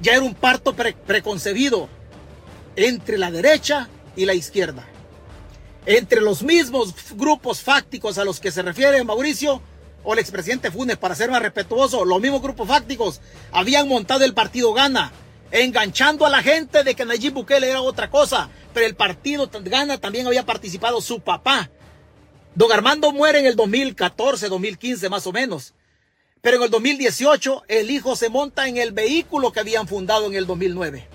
Ya era un parto preconcebido entre la derecha y la izquierda. Entre los mismos grupos fácticos a los que se refiere Mauricio o el expresidente Funes, para ser más respetuoso, los mismos grupos fácticos habían montado el partido Gana enganchando a la gente de que Nayib Bukele era otra cosa. Pero el partido Gana también había participado su papá. Don Armando muere en el 2014, 2015 más o menos. Pero en el 2018 el hijo se monta en el vehículo que habían fundado en el 2009.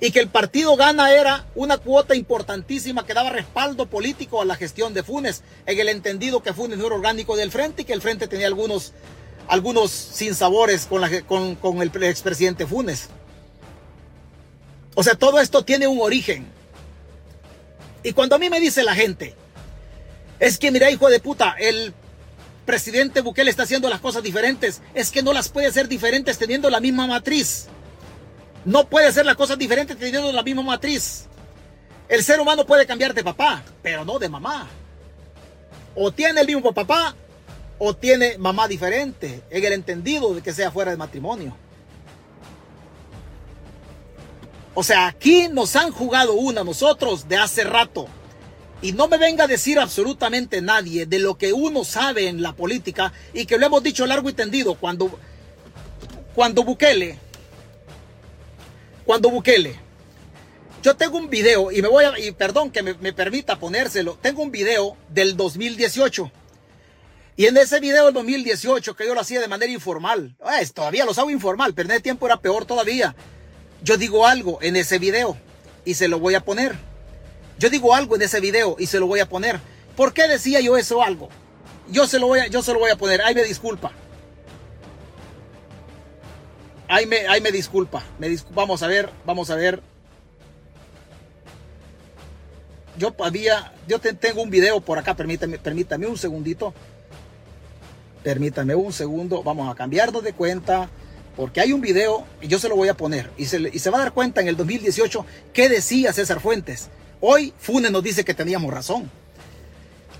Y que el partido Gana era una cuota importantísima que daba respaldo político a la gestión de Funes, en el entendido que Funes no era orgánico del frente y que el frente tenía algunos, algunos sinsabores con, con el expresidente Funes. O sea, todo esto tiene un origen. Y cuando a mí me dice la gente, es que mira, hijo de puta, el presidente Bukele está haciendo las cosas diferentes, es que no las puede hacer diferentes teniendo la misma matriz. No puede hacer las cosas diferentes teniendo la misma matriz. El ser humano puede cambiar de papá, pero no de mamá. O tiene el mismo papá o tiene mamá diferente, en el entendido de que sea fuera de matrimonio. O sea, aquí nos han jugado una nosotros de hace rato. Y no me venga a decir absolutamente nadie de lo que uno sabe en la política y que lo hemos dicho largo y tendido cuando, cuando Bukele, cuando Bukele, yo tengo un video y me voy a, y perdón que me, permita ponérselo, tengo un video del 2018. Y en ese video del 2018 que yo lo hacía de manera informal, es, todavía lo hago informal, pero en ese tiempo era peor todavía. Yo digo algo en ese video y se lo voy a poner. Yo digo algo en ese video y se lo voy a poner. ¿Por qué decía yo eso algo? Yo se lo voy a, yo se lo voy a poner. Ahí me disculpa. Ahí me, me disculpa. Vamos a ver, vamos a ver. Yo había, yo tengo un video por acá. Permítame, permítame un segundito. Permítame un segundo. Vamos a cambiarnos de cuenta porque hay un video y yo se lo voy a poner y se, va a dar cuenta en el 2018 qué decía César Fuentes. Hoy Funes nos dice que teníamos razón.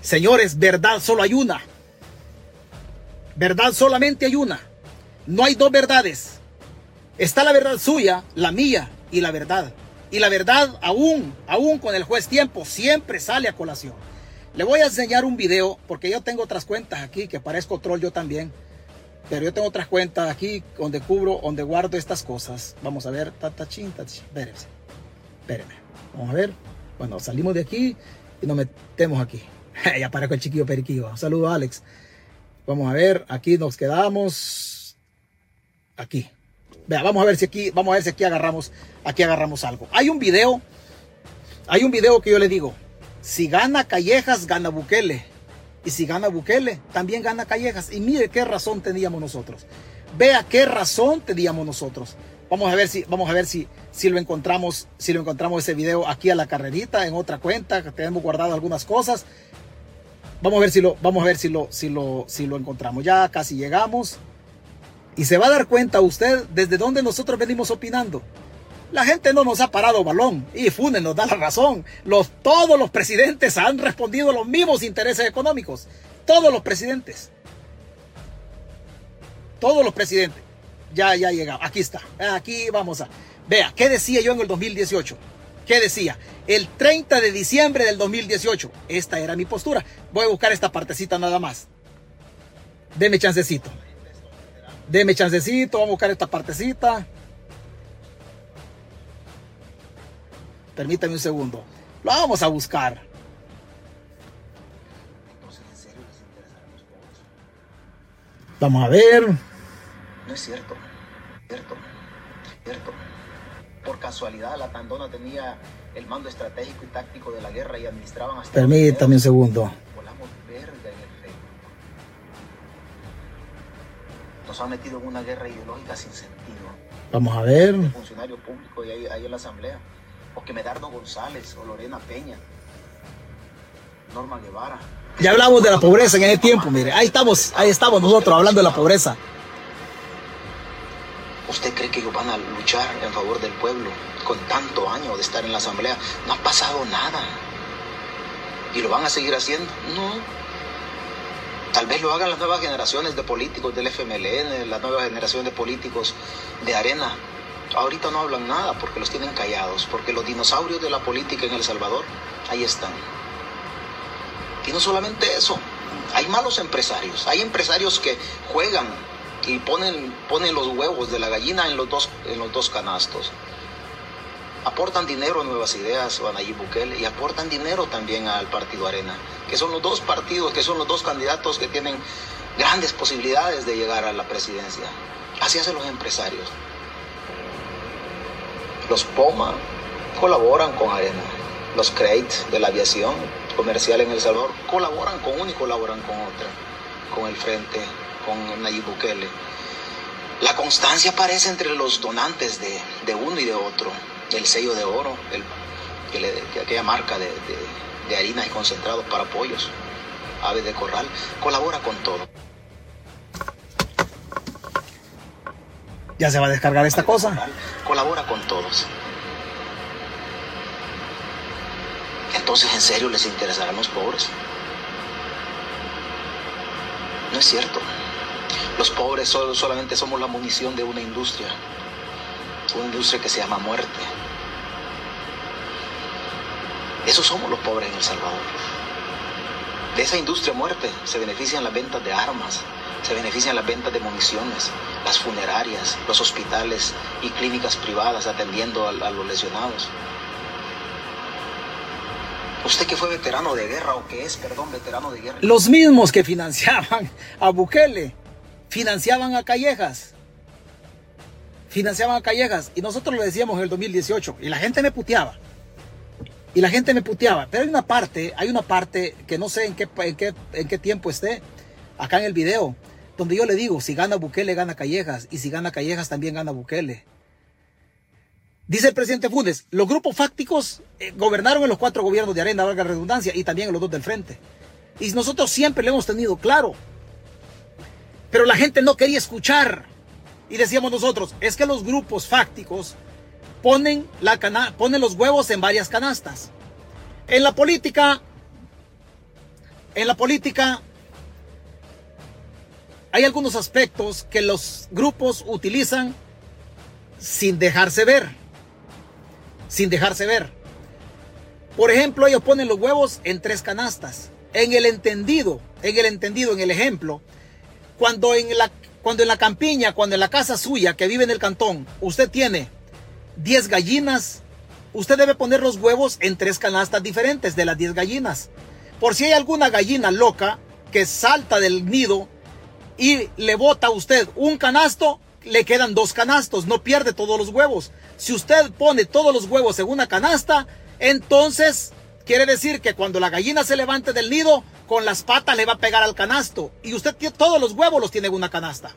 Señores, verdad solo hay una. Verdad solamente hay una. No hay dos verdades. Está la verdad suya, la mía y la verdad. Y la verdad aún, aún con el juez tiempo, siempre sale a colación. Le voy a enseñar un video porque yo tengo otras cuentas aquí que parezco troll yo también pero yo tengo otras cuentas aquí donde cubro, donde guardo estas cosas. Vamos a ver, tatachín, tatachín. Espérense. Espérenme. Vamos a ver. Bueno, salimos de aquí y nos metemos aquí. ya aparezco el chiquillo periquillo. Saludo, Alex. Vamos a ver, aquí nos quedamos. Aquí. Vea, vamos a ver si aquí, vamos a ver si aquí agarramos, aquí agarramos algo. Hay un video, hay un video que yo le digo, si gana Callejas, gana Bukele. Y si gana Bukele, también gana Callejas. Y mire qué razón teníamos nosotros. Vea qué razón teníamos nosotros. Vamos a ver si, vamos a ver si, si lo encontramos, si lo encontramos ese video aquí a la carrerita, en otra cuenta, que tenemos guardado algunas cosas. Vamos a ver si lo, vamos a ver si lo, si lo, si lo encontramos. Ya casi llegamos. Y se va a dar cuenta usted desde dónde nosotros venimos opinando. La gente no nos ha parado balón y Funes nos da la razón. Los, todos los presidentes han respondido a los mismos intereses económicos. Todos los presidentes. Todos los presidentes. Ya, ya llegado. Aquí está. Aquí vamos a. Vea, ¿qué decía yo en el 2018? ¿Qué decía? El 30 de diciembre del 2018. Esta era mi postura. Voy a buscar esta partecita nada más. Deme chancecito. Deme chancecito. Vamos a buscar esta partecita. Permítame un segundo. Lo vamos a buscar. Vamos a ver. No es cierto. Cierto. Cierto. Por casualidad, la Tandona tenía el mando estratégico y táctico de la guerra y administraban hasta. Permítame un segundo. Volamos verga en el fe. Nos han metido en una guerra ideológica sin sentido. Vamos a ver. Funcionario público y ahí, ahí en la asamblea o que Medardo González o Lorena Peña, Norma Guevara. Ya hablamos de la pobreza en ese tiempo, mire, ahí estamos, ahí estamos nosotros hablando de la pobreza. ¿Usted cree que ellos van a luchar en favor del pueblo con tanto año de estar en la asamblea? No ha pasado nada. ¿Y lo van a seguir haciendo? No. Tal vez lo hagan las nuevas generaciones de políticos del FMLN, las nuevas generaciones de políticos de Arena. Ahorita no hablan nada porque los tienen callados, porque los dinosaurios de la política en El Salvador, ahí están. Y no solamente eso, hay malos empresarios, hay empresarios que juegan y ponen, ponen los huevos de la gallina en los dos, en los dos canastos. Aportan dinero a Nuevas Ideas o a Nayib Bukele y aportan dinero también al Partido Arena, que son los dos partidos, que son los dos candidatos que tienen grandes posibilidades de llegar a la presidencia. Así hacen los empresarios. Los POMA colaboran con Arena, los CREIT de la aviación comercial en El Salvador colaboran con una y colaboran con otra, con el Frente, con Nayib Bukele. La constancia aparece entre los donantes de, uno y de otro. El sello de oro, el, aquella marca de, de, harinas y concentrados para pollos, aves de corral, colabora con todo. Ya se va a descargar esta cosa. Colabora con todos. entonces en serio les interesarán los pobres. No es cierto. Los pobres solamente somos la munición de una industria, una industria que se llama muerte. Esos somos los pobres en El Salvador. De esa industria muerte se benefician las ventas de armas, se benefician las ventas de municiones, las funerarias, los hospitales y clínicas privadas atendiendo a los lesionados. Usted que fue veterano de guerra o que es, perdón, veterano de guerra. Los mismos que financiaban a Bukele, financiaban a Callejas. Financiaban a Callejas. Y nosotros lo decíamos en el 2018. Y la gente me puteaba. Y la gente me puteaba. Pero hay una parte, hay una parte que no sé en qué, en qué, en qué tiempo esté, acá en el video, donde yo le digo, si gana Bukele, gana Callejas. Y si gana Callejas, también gana Bukele. Dice el presidente Funes, los grupos fácticos eh, gobernaron en los cuatro gobiernos de Arena, valga redundancia, y también en los dos del frente. Y nosotros siempre lo hemos tenido claro. Pero la gente no quería escuchar. Y decíamos nosotros, es que los grupos fácticos ponen, la cana ponen los huevos en varias canastas. En la política, en la política hay algunos aspectos que los grupos utilizan sin dejarse ver sin dejarse ver. Por ejemplo, ellos ponen los huevos en tres canastas. En el entendido, en el entendido, en el ejemplo, cuando en la, cuando en la campiña, cuando en la casa suya que vive en el cantón, usted tiene 10 gallinas, usted debe poner los huevos en tres canastas diferentes de las 10 gallinas. Por si hay alguna gallina loca que salta del nido y le bota a usted un canasto, le quedan dos canastos, no pierde todos los huevos. Si usted pone todos los huevos en una canasta, entonces quiere decir que cuando la gallina se levante del nido, con las patas le va a pegar al canasto. Y usted todos los huevos los tiene en una canasta.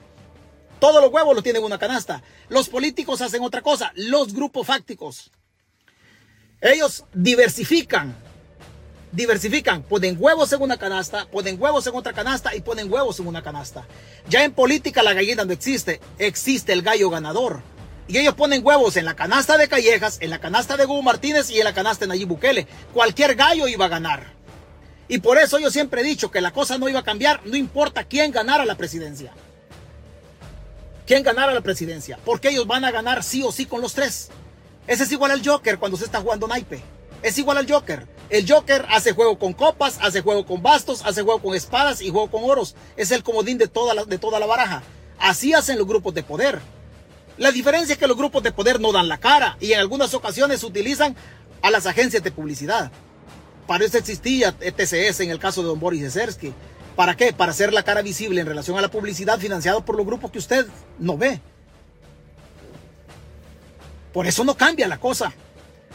Todos los huevos los tiene en una canasta. Los políticos hacen otra cosa, los grupos fácticos. Ellos diversifican diversifican, ponen huevos en una canasta, ponen huevos en otra canasta y ponen huevos en una canasta. Ya en política la gallina no existe, existe el gallo ganador. Y ellos ponen huevos en la canasta de Callejas, en la canasta de Hugo Martínez y en la canasta de Nayib Bukele. Cualquier gallo iba a ganar. Y por eso yo siempre he dicho que la cosa no iba a cambiar, no importa quién ganara la presidencia. Quién ganara la presidencia, porque ellos van a ganar sí o sí con los tres. Ese es igual al Joker cuando se está jugando naipe. Es igual al Joker. El Joker hace juego con copas, hace juego con bastos, hace juego con espadas y juego con oros. Es el comodín de toda la, de toda la baraja. Así hacen los grupos de poder. La diferencia es que los grupos de poder no dan la cara y en algunas ocasiones utilizan a las agencias de publicidad. Para eso existía TCS en el caso de don Boris Ezersky. ¿Para qué? Para hacer la cara visible en relación a la publicidad financiada por los grupos que usted no ve. Por eso no cambia la cosa.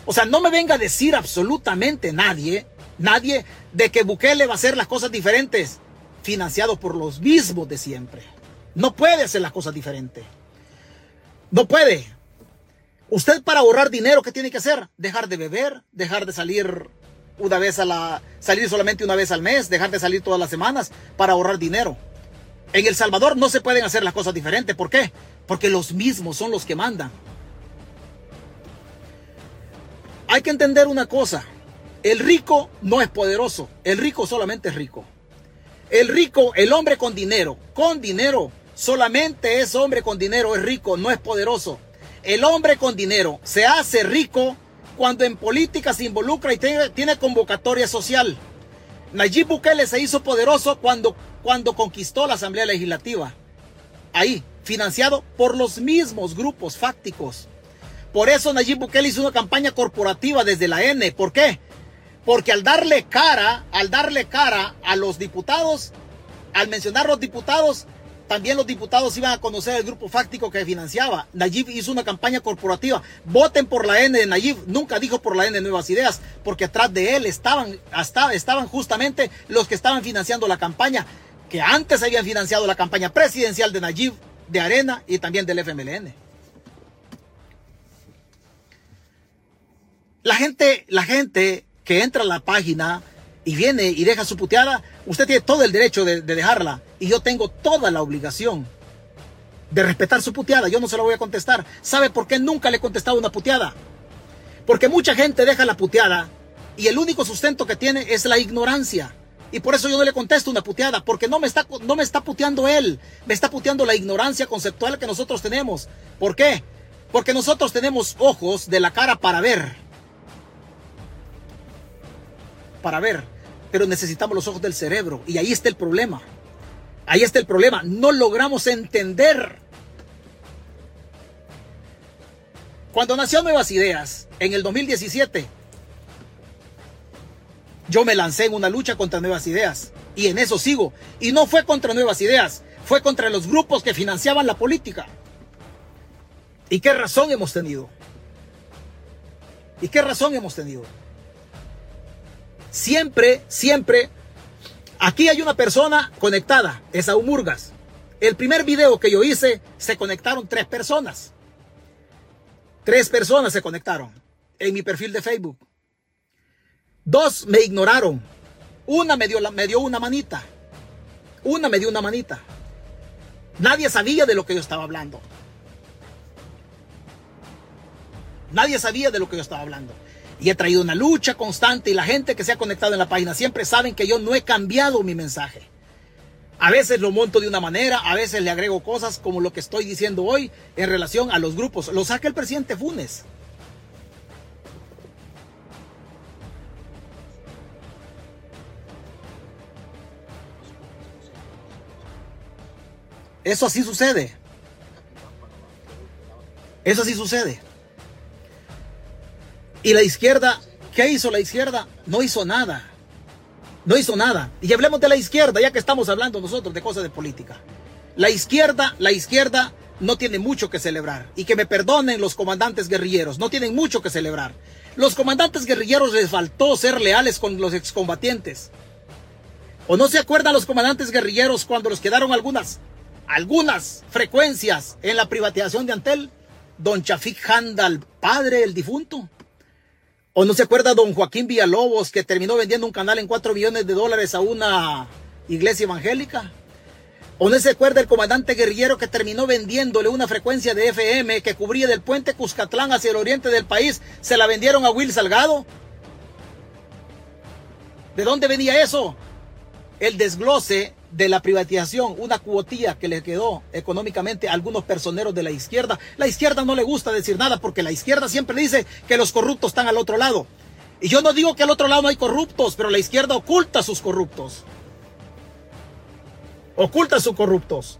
O sea, no me venga a decir absolutamente nadie, nadie, de que Bukele va a hacer las cosas diferentes, financiado por los mismos de siempre. No puede hacer las cosas diferentes. No puede. Usted para ahorrar dinero, ¿qué tiene que hacer? Dejar de beber, dejar de salir una vez a la, salir solamente una vez al mes, dejar de salir todas las semanas para ahorrar dinero. En El Salvador no se pueden hacer las cosas diferentes. ¿Por qué? Porque los mismos son los que mandan. Hay que entender una cosa. El rico no es poderoso. El rico solamente es rico. El rico, el hombre con dinero, con dinero, solamente es hombre con dinero, es rico, no es poderoso. El hombre con dinero se hace rico cuando en política se involucra y tiene, convocatoria social. Nayib Bukele se hizo poderoso cuando, cuando conquistó la Asamblea Legislativa. Ahí, financiado por los mismos grupos fácticos. Por eso Nayib Bukele hizo una campaña corporativa desde la N. ¿Por qué? Porque al darle cara, al darle cara a los diputados, al mencionar los diputados, también los diputados iban a conocer el grupo fáctico que financiaba. Nayib hizo una campaña corporativa. Voten por la N de Nayib. Nunca dijo por la N de Nuevas Ideas, porque atrás de él estaban, hasta, estaban justamente los que estaban financiando la campaña, que antes habían financiado la campaña presidencial de Nayib, de Arena y también del FMLN. La gente, la gente que entra a la página y viene y deja su puteada, usted tiene todo el derecho de, dejarla y yo tengo toda la obligación de respetar su puteada. Yo no se la voy a contestar. ¿Sabe por qué nunca le he contestado una puteada? Porque mucha gente deja la puteada y el único sustento que tiene es la ignorancia. Y por eso yo no le contesto una puteada, porque no me está, no me está puteando él, me está puteando la ignorancia conceptual que nosotros tenemos. ¿Por qué? Porque nosotros tenemos ojos de la cara para ver. Para ver pero necesitamos los ojos del cerebro. Y ahí está el problema. Ahí está el problema. No logramos entender. Cuando nació Nuevas Ideas, en el 2017, yo me lancé en una lucha contra Nuevas Ideas. Y en eso sigo. Y no fue contra Nuevas Ideas, fue contra los grupos que financiaban la política. ¿Y qué razón hemos tenido? ¿Y qué razón hemos tenido? Siempre, siempre, aquí hay una persona conectada, es Murgas. El primer video que yo hice, se conectaron tres personas. Tres personas se conectaron en mi perfil de Facebook. Dos me ignoraron. Una me dio, me dio una manita. Una me dio una manita. Nadie sabía de lo que yo estaba hablando. Nadie sabía de lo que yo estaba hablando y he traído una lucha constante y la gente que se ha conectado en la página siempre saben que yo no he cambiado mi mensaje. A veces lo monto de una manera, a veces le agrego cosas como lo que estoy diciendo hoy en relación a los grupos. Lo saca el presidente Funes. Eso así sucede. Eso así sucede. Y la izquierda, ¿qué hizo la izquierda? No hizo nada. No hizo nada. Y hablemos de la izquierda, ya que estamos hablando nosotros de cosas de política. La izquierda, la izquierda no tiene mucho que celebrar. Y que me perdonen los comandantes guerrilleros, no tienen mucho que celebrar. Los comandantes guerrilleros les faltó ser leales con los excombatientes. ¿O no se acuerdan los comandantes guerrilleros cuando les quedaron algunas, algunas frecuencias en la privatización de Antel? Don Chafik Handal, padre el difunto. ¿O no se acuerda don Joaquín Villalobos que terminó vendiendo un canal en 4 millones de dólares a una iglesia evangélica? ¿O no se acuerda el comandante guerrillero que terminó vendiéndole una frecuencia de FM que cubría del puente Cuscatlán hacia el oriente del país? ¿Se la vendieron a Will Salgado? ¿De dónde venía eso? El desglose de la privatización, una cuotilla que le quedó económicamente a algunos personeros de la izquierda. La izquierda no le gusta decir nada porque la izquierda siempre dice que los corruptos están al otro lado. Y yo no digo que al otro lado no hay corruptos, pero la izquierda oculta sus corruptos. Oculta sus corruptos.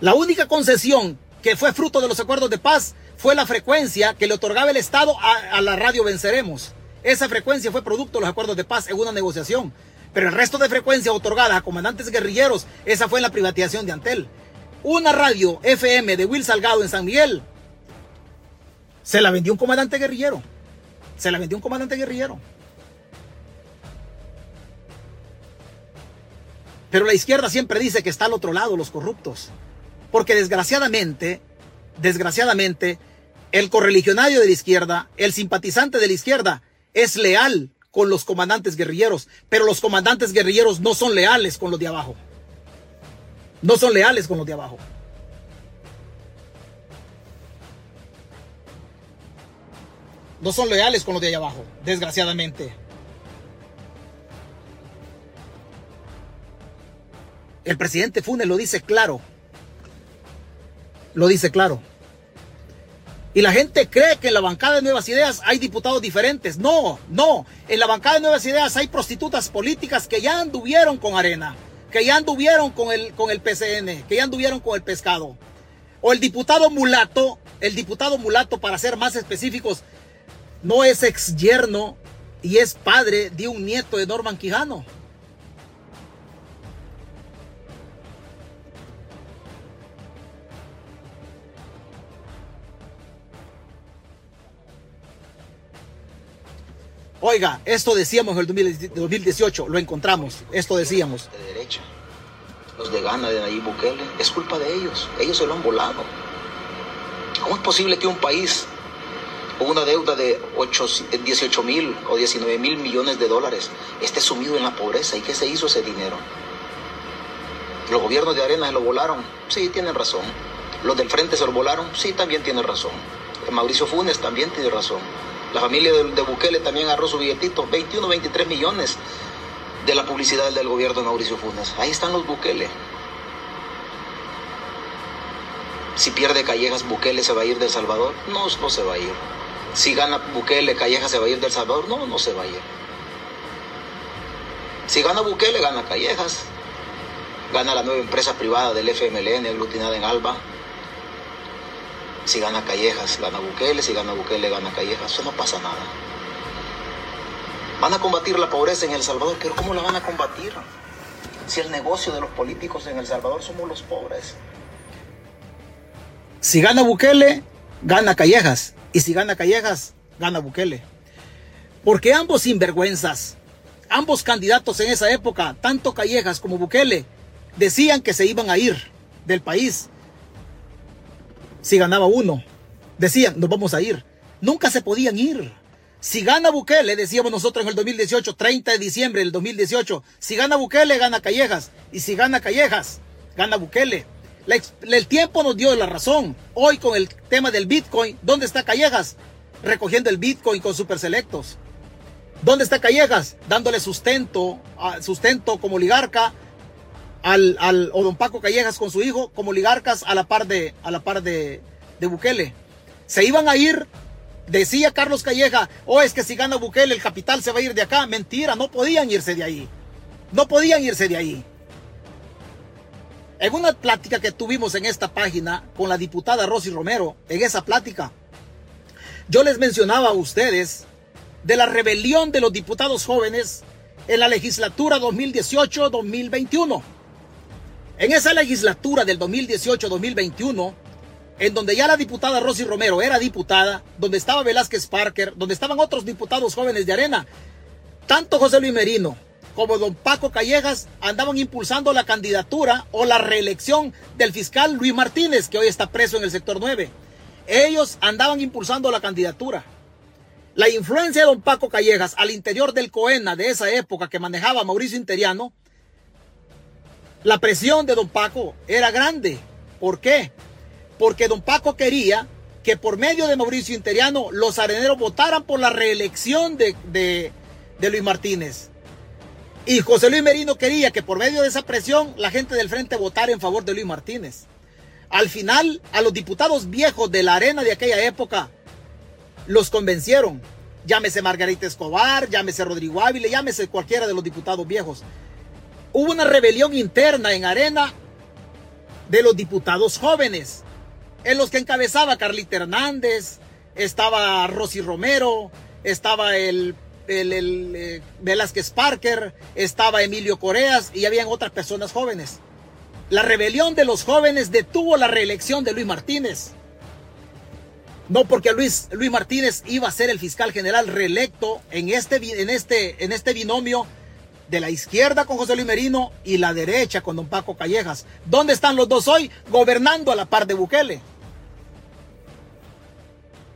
La única concesión que fue fruto de los acuerdos de paz fue la frecuencia que le otorgaba el Estado a, a la radio Venceremos. Esa frecuencia fue producto de los acuerdos de paz en una negociación. Pero el resto de frecuencia otorgada a comandantes guerrilleros, esa fue en la privatización de Antel. Una radio FM de Will Salgado en San Miguel, se la vendió un comandante guerrillero. Se la vendió un comandante guerrillero. Pero la izquierda siempre dice que está al otro lado, los corruptos. Porque desgraciadamente, desgraciadamente, el correligionario de la izquierda, el simpatizante de la izquierda, es leal con los comandantes guerrilleros, pero los comandantes guerrilleros no son leales con los de abajo. No son leales con los de abajo. No son leales con los de allá abajo, desgraciadamente. El presidente Funes lo dice claro. Lo dice claro. Y la gente cree que en la bancada de Nuevas Ideas hay diputados diferentes. No, no. En la bancada de Nuevas Ideas hay prostitutas políticas que ya anduvieron con arena, que ya anduvieron con el, con el PCN, que ya anduvieron con el pescado. O el diputado mulato, el diputado mulato, para ser más específicos, no es ex yerno y es padre de un nieto de Norman Quijano. Oiga, esto decíamos en el 2018, lo encontramos, esto decíamos. De derecha, los de Gana de Nayib Bukele, es culpa de ellos, ellos se lo han volado. ¿Cómo es posible que un país con una deuda de 18 mil o 19 mil millones de dólares esté sumido en la pobreza? ¿Y qué se hizo ese dinero? ¿Los gobiernos de Arena se lo volaron? Sí, tienen razón. ¿Los del frente se lo volaron? Sí, también tienen razón. Mauricio Funes también tiene razón. La familia de, Bukele también agarró su billetito, 21, 23 millones de la publicidad del gobierno de Mauricio Funes. Ahí están los Bukele. Si pierde Callejas, Bukele se va a ir de El Salvador. No, no se va a ir. Si gana Bukele, Callejas se va a ir de El Salvador. No, no se va a ir. Si gana Bukele, gana Callejas. Gana la nueva empresa privada del FMLN, aglutinada en Alba. Si gana Callejas, gana Bukele, si gana Bukele, gana Callejas. Eso no pasa nada. Van a combatir la pobreza en El Salvador, pero ¿cómo la van a combatir? Si el negocio de los políticos en El Salvador somos los pobres. Si gana Bukele, gana Callejas. Y si gana Callejas, gana Bukele. Porque ambos sinvergüenzas, ambos candidatos en esa época, tanto Callejas como Bukele, decían que se iban a ir del país si ganaba uno. Decían, nos vamos a ir. Nunca se podían ir. Si gana Bukele, decíamos nosotros en el 2018, 30 de diciembre del 2018, si gana Bukele, gana Callejas. Y si gana Callejas, gana Bukele. el tiempo nos dio la razón. Hoy con el tema del Bitcoin, ¿dónde está Callejas? Recogiendo el Bitcoin con super selectos. ¿Dónde está Callejas? Dándole sustento, sustento como oligarca al, al, o don Paco Callejas con su hijo como oligarcas a la par de, a la par de, Bukele. Se iban a ir, decía Carlos Calleja, oh, es que si gana Bukele el capital se va a ir de acá. Mentira, no podían irse de ahí. No podían irse de ahí. En una plática que tuvimos en esta página con la diputada Rosy Romero, en esa plática, yo les mencionaba a ustedes de la rebelión de los diputados jóvenes en la legislatura 2018-2021. En esa legislatura del 2018-2021, en donde ya la diputada Rosy Romero era diputada, donde estaba Velázquez Parker, donde estaban otros diputados jóvenes de Arena, tanto José Luis Merino como don Paco Callejas andaban impulsando la candidatura o la reelección del fiscal Luis Martínez, que hoy está preso en el sector 9. Ellos andaban impulsando la candidatura. La influencia de don Paco Callejas al interior del COENA de esa época que manejaba Mauricio Interiano la presión de don Paco era grande. ¿Por qué? Porque don Paco quería que por medio de Mauricio Interiano los areneros votaran por la reelección de, de, Luis Martínez. Y José Luis Merino quería que por medio de esa presión la gente del frente votara en favor de Luis Martínez. Al final, a los diputados viejos de la arena de aquella época los convencieron. Llámese Margarita Escobar, llámese Rodrigo Ávila, llámese cualquiera de los diputados viejos hubo una rebelión interna en Arena de los diputados jóvenes, en los que encabezaba Carlita Hernández, estaba Rosy Romero, estaba el, el, eh, Velázquez Parker, estaba Emilio Coreas y habían otras personas jóvenes. La rebelión de los jóvenes detuvo la reelección de Luis Martínez. No porque Luis, Luis Martínez iba a ser el fiscal general reelecto en este, en este, en este binomio de la izquierda con José Luis Merino y la derecha con don Paco Callejas. ¿Dónde están los dos hoy? Gobernando a la par de Bukele.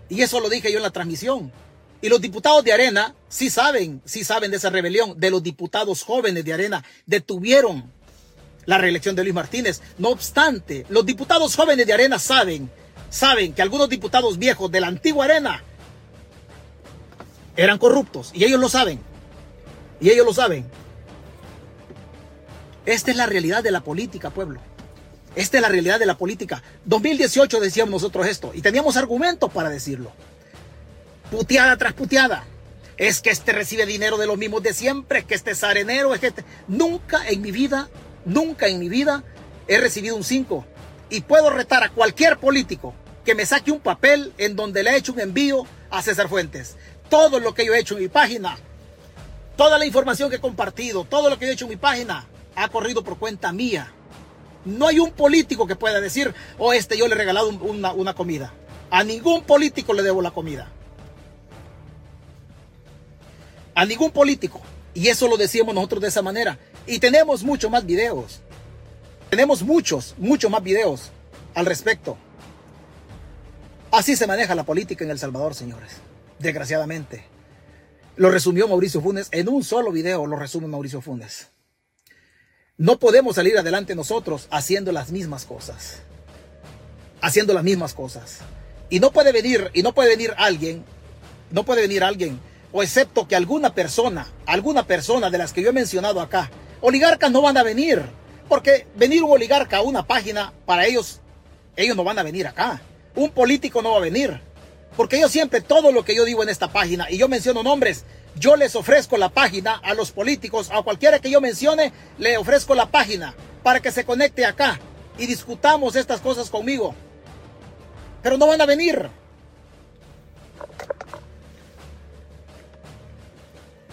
Y eso lo dije yo en la transmisión. Y los diputados de Arena sí saben, sí saben de esa rebelión. De los diputados jóvenes de Arena detuvieron la reelección de Luis Martínez. No obstante, los diputados jóvenes de Arena saben, saben que algunos diputados viejos de la antigua Arena eran corruptos y ellos lo saben. Y ellos lo saben. Esta es la realidad de la política, pueblo. Esta es la realidad de la política. 2018 decíamos nosotros esto y teníamos argumentos para decirlo. Puteada tras puteada. Es que este recibe dinero de los mismos de siempre, es que este es arenero, es que este... Nunca en mi vida, nunca en mi vida he recibido un 5. Y puedo retar a cualquier político que me saque un papel en donde le he hecho un envío a César Fuentes. Todo lo que yo he hecho en mi página, toda la información que he compartido, todo lo que he hecho en mi página, ha corrido por cuenta mía. No hay un político que pueda decir, oh, este yo le he regalado una, una comida. A ningún político le debo la comida. A ningún político. Y eso lo decíamos nosotros de esa manera. Y tenemos muchos más videos. Tenemos muchos, muchos más videos al respecto. Así se maneja la política en El Salvador, señores. Desgraciadamente. Lo resumió Mauricio Funes en un solo video, lo resume Mauricio Funes. No podemos salir adelante nosotros haciendo las mismas cosas. Haciendo las mismas cosas. Y no puede venir, y no puede venir alguien, no puede venir alguien, o excepto que alguna persona, alguna persona de las que yo he mencionado acá, oligarcas no van a venir. Porque venir un oligarca a una página, para ellos, ellos no van a venir acá. Un político no va a venir. Porque yo siempre, todo lo que yo digo en esta página, y yo menciono nombres, yo les ofrezco la página a los políticos, a cualquiera que yo mencione, le ofrezco la página para que se conecte acá y discutamos estas cosas conmigo. Pero no van a venir.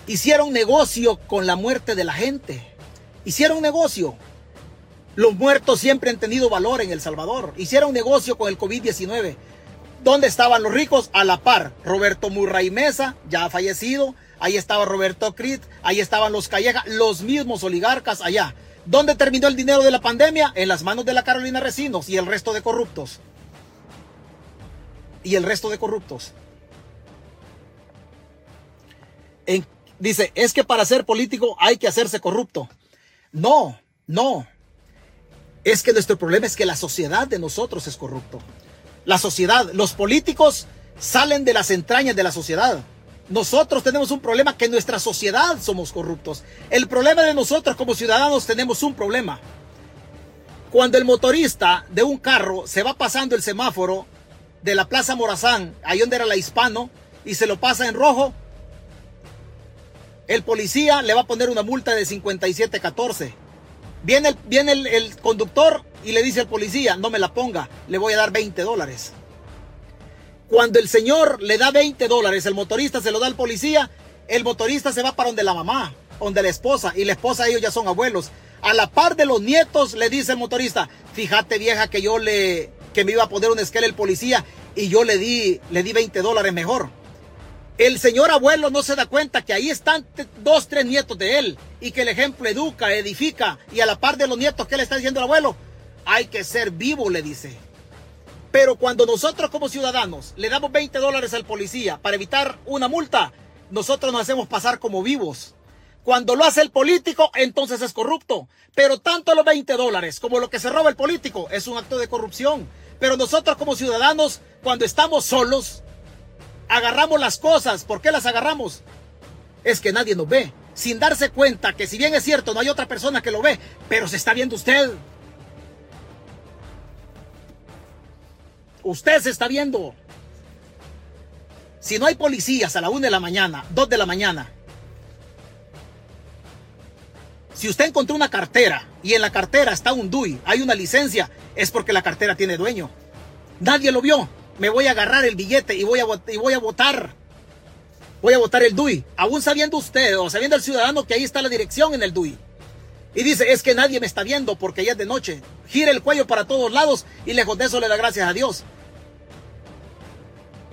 Hicieron negocio con la muerte de la gente. Hicieron negocio. Los muertos siempre han tenido valor en El Salvador. Hicieron negocio con el COVID-19. ¿Dónde estaban los ricos? A la par. Roberto Murray Mesa, ya fallecido ahí estaba Roberto Crit, ahí estaban los Calleja, los mismos oligarcas allá. ¿Dónde terminó el dinero de la pandemia? En las manos de la Carolina Recinos y el resto de corruptos. Y el resto de corruptos. dice, es que para ser político hay que hacerse corrupto. No, no. Es que nuestro problema es que la sociedad de nosotros es corrupto. La sociedad, los políticos salen de las entrañas de la sociedad. Nosotros tenemos un problema que en nuestra sociedad somos corruptos. El problema de nosotros como ciudadanos tenemos un problema. Cuando el motorista de un carro se va pasando el semáforo de la Plaza Morazán, ahí donde era la Hispano, y se lo pasa en rojo, el policía le va a poner una multa de 57.14. Viene, viene el, el conductor y le dice al policía, no me la ponga, le voy a dar 20 dólares. Cuando el señor le da 20 dólares, el motorista se lo da al policía, el motorista se va para donde la mamá, donde la esposa, y la esposa ellos ya son abuelos. A la par de los nietos le dice el motorista, fíjate vieja que yo le, que me iba a poner un esquema el policía y yo le di, le di 20 dólares mejor. El señor abuelo no se da cuenta que ahí están dos, tres nietos de él y que el ejemplo educa, edifica y a la par de los nietos que le está diciendo el abuelo, hay que ser vivo, le dice. Pero cuando nosotros como ciudadanos le damos 20 dólares al policía para evitar una multa, nosotros nos hacemos pasar como vivos. Cuando lo hace el político, entonces es corrupto. Pero tanto los 20 dólares como lo que se roba el político es un acto de corrupción. Pero nosotros como ciudadanos, cuando estamos solos, agarramos las cosas. ¿Por qué las agarramos? Es que nadie nos ve. Sin darse cuenta que si bien es cierto, no hay otra persona que lo ve, pero se está viendo usted. Usted se está viendo. Si no hay policías a la una de la mañana, dos de la mañana, si usted encontró una cartera y en la cartera está un DUI, hay una licencia, es porque la cartera tiene dueño. Nadie lo vio. Me voy a agarrar el billete y voy a, y voy a votar. Voy a votar el DUI. Aún sabiendo usted o sabiendo el ciudadano que ahí está la dirección en el DUI. Y dice, es que nadie me está viendo porque ya es de noche. Gira el cuello para todos lados y lejos de eso le da gracias a Dios.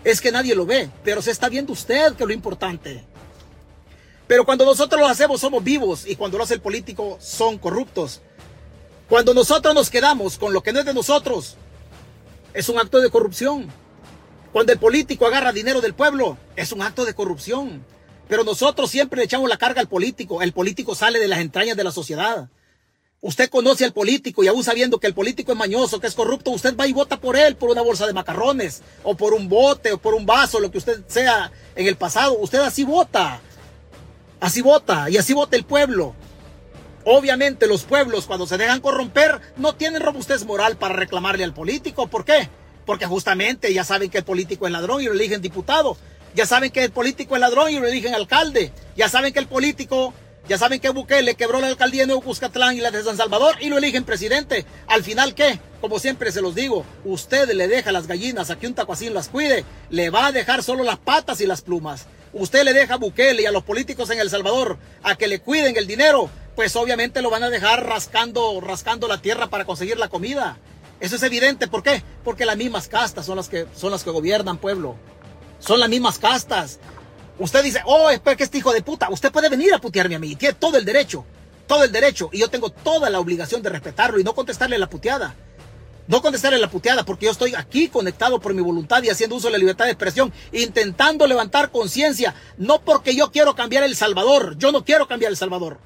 Es que nadie lo ve, pero se está viendo usted que es lo importante. Pero cuando nosotros lo hacemos somos vivos y cuando lo hace el político son corruptos. Cuando nosotros nos quedamos con lo que no es de nosotros, es un acto de corrupción. Cuando el político agarra dinero del pueblo, es un acto de corrupción. Pero nosotros siempre le echamos la carga al político. El político sale de las entrañas de la sociedad. Usted conoce al político y aún sabiendo que el político es mañoso, que es corrupto, usted va y vota por él, por una bolsa de macarrones, o por un bote, o por un vaso, lo que usted sea en el pasado. Usted así vota. Así vota. Y así vota el pueblo. Obviamente los pueblos cuando se dejan corromper no tienen robustez moral para reclamarle al político. ¿Por qué? Porque justamente ya saben que el político es ladrón y lo eligen diputado. Ya saben que el político es ladrón y lo eligen alcalde. Ya saben que el político ya saben que Bukele quebró la alcaldía de Nuevo Cuscatlán y la de San Salvador y lo eligen presidente. Al final, ¿qué? Como siempre se los digo, usted le deja las gallinas a que un tacuacín las cuide, le va a dejar solo las patas y las plumas. Usted le deja a Bukele y a los políticos en El Salvador a que le cuiden el dinero, pues obviamente lo van a dejar rascando, rascando la tierra para conseguir la comida. Eso es evidente. ¿Por qué? Porque las mismas castas son las que, son las que gobiernan, pueblo. Son las mismas castas. Usted dice, oh, es que este hijo de puta. Usted puede venir a putearme a mí. Tiene todo el derecho. Todo el derecho. Y yo tengo toda la obligación de respetarlo y no contestarle la puteada. No contestarle la puteada porque yo estoy aquí conectado por mi voluntad y haciendo uso de la libertad de expresión, intentando levantar conciencia, no porque yo quiero cambiar El Salvador, yo no quiero cambiar El Salvador.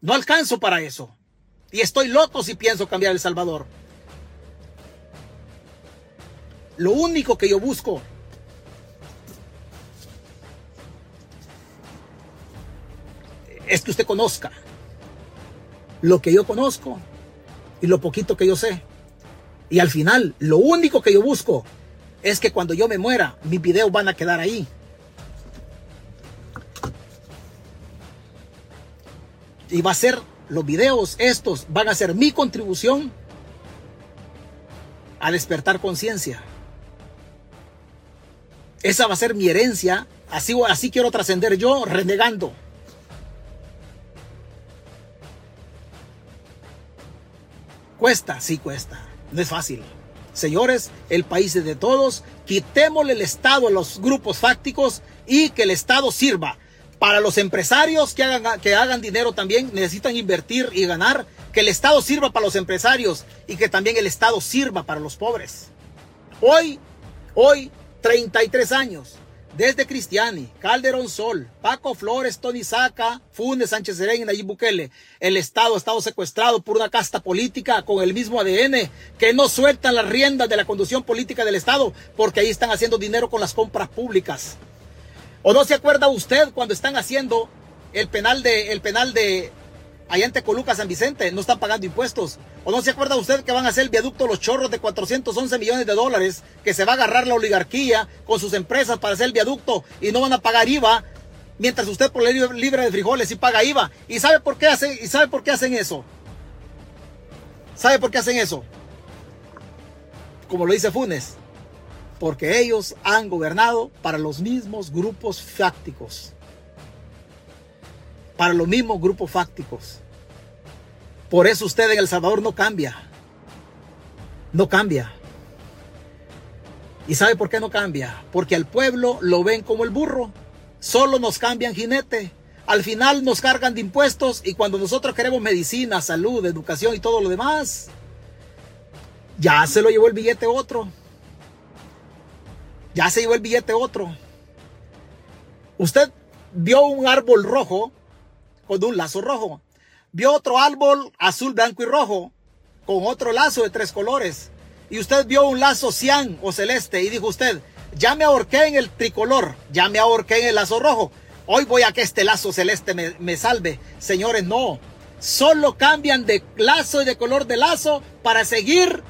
No alcanzo para eso. Y estoy loco si pienso cambiar El Salvador. Lo único que yo busco es que usted conozca lo que yo conozco y lo poquito que yo sé. Y al final, lo único que yo busco es que cuando yo me muera, mis videos van a quedar ahí. Y va a ser, los videos estos van a ser mi contribución a despertar conciencia. Esa va a ser mi herencia. Así, así quiero trascender yo, renegando. Cuesta, sí cuesta. No es fácil. Señores, el país es de todos. Quitémosle el Estado a los grupos fácticos y que el Estado sirva. Para los empresarios que hagan, que hagan dinero también necesitan invertir y ganar. Que el Estado sirva para los empresarios y que también el Estado sirva para los pobres. Hoy, hoy, 33 años. Desde Cristiani, Calderón Sol, Paco Flores, Tony Saca, Funes, Sánchez Serén y Nayib Bukele. El Estado ha estado secuestrado por una casta política con el mismo ADN que no sueltan las riendas de la conducción política del Estado porque ahí están haciendo dinero con las compras públicas. ¿O no se acuerda usted cuando están haciendo el penal de, el penal de, allá en Tecoluca, San Vicente, no están pagando impuestos. ¿O no se acuerda usted que van a hacer el viaducto Los Chorros de 411 millones de dólares que se va a agarrar la oligarquía con sus empresas para hacer el viaducto y no van a pagar IVA? Mientras usted por libre de frijoles sí paga IVA. ¿Y sabe por qué hacen, y sabe por qué hacen eso? ¿Sabe por qué hacen eso? Como lo dice Funes. Porque ellos han gobernado para los mismos grupos fácticos para los mismos grupos fácticos. Por eso usted en El Salvador no cambia. No cambia. ¿Y sabe por qué no cambia? Porque al pueblo lo ven como el burro. Solo nos cambian jinete. Al final nos cargan de impuestos y cuando nosotros queremos medicina, salud, educación y todo lo demás, ya se lo llevó el billete otro. Ya se llevó el billete otro. Usted vio un árbol rojo con un lazo rojo. Vio otro árbol azul, blanco y rojo con otro lazo de tres colores. Y usted vio un lazo cian o celeste y dijo usted, ya me ahorqué en el tricolor, ya me ahorqué en el lazo rojo. Hoy voy a que este lazo celeste me, me salve. Señores, no. Solo cambian de lazo y de color de lazo para seguir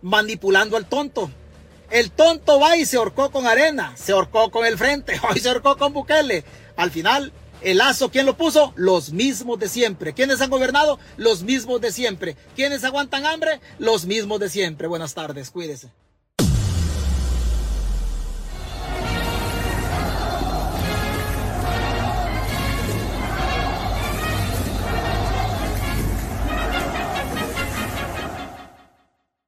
manipulando al tonto. El tonto va y se ahorcó con arena, se ahorcó con el frente, hoy se ahorcó con Bukele. Al final, el lazo, ¿quién lo puso? Los mismos de siempre. ¿Quiénes han gobernado? Los mismos de siempre. ¿Quiénes aguantan hambre? Los mismos de siempre. Buenas tardes, cuídese.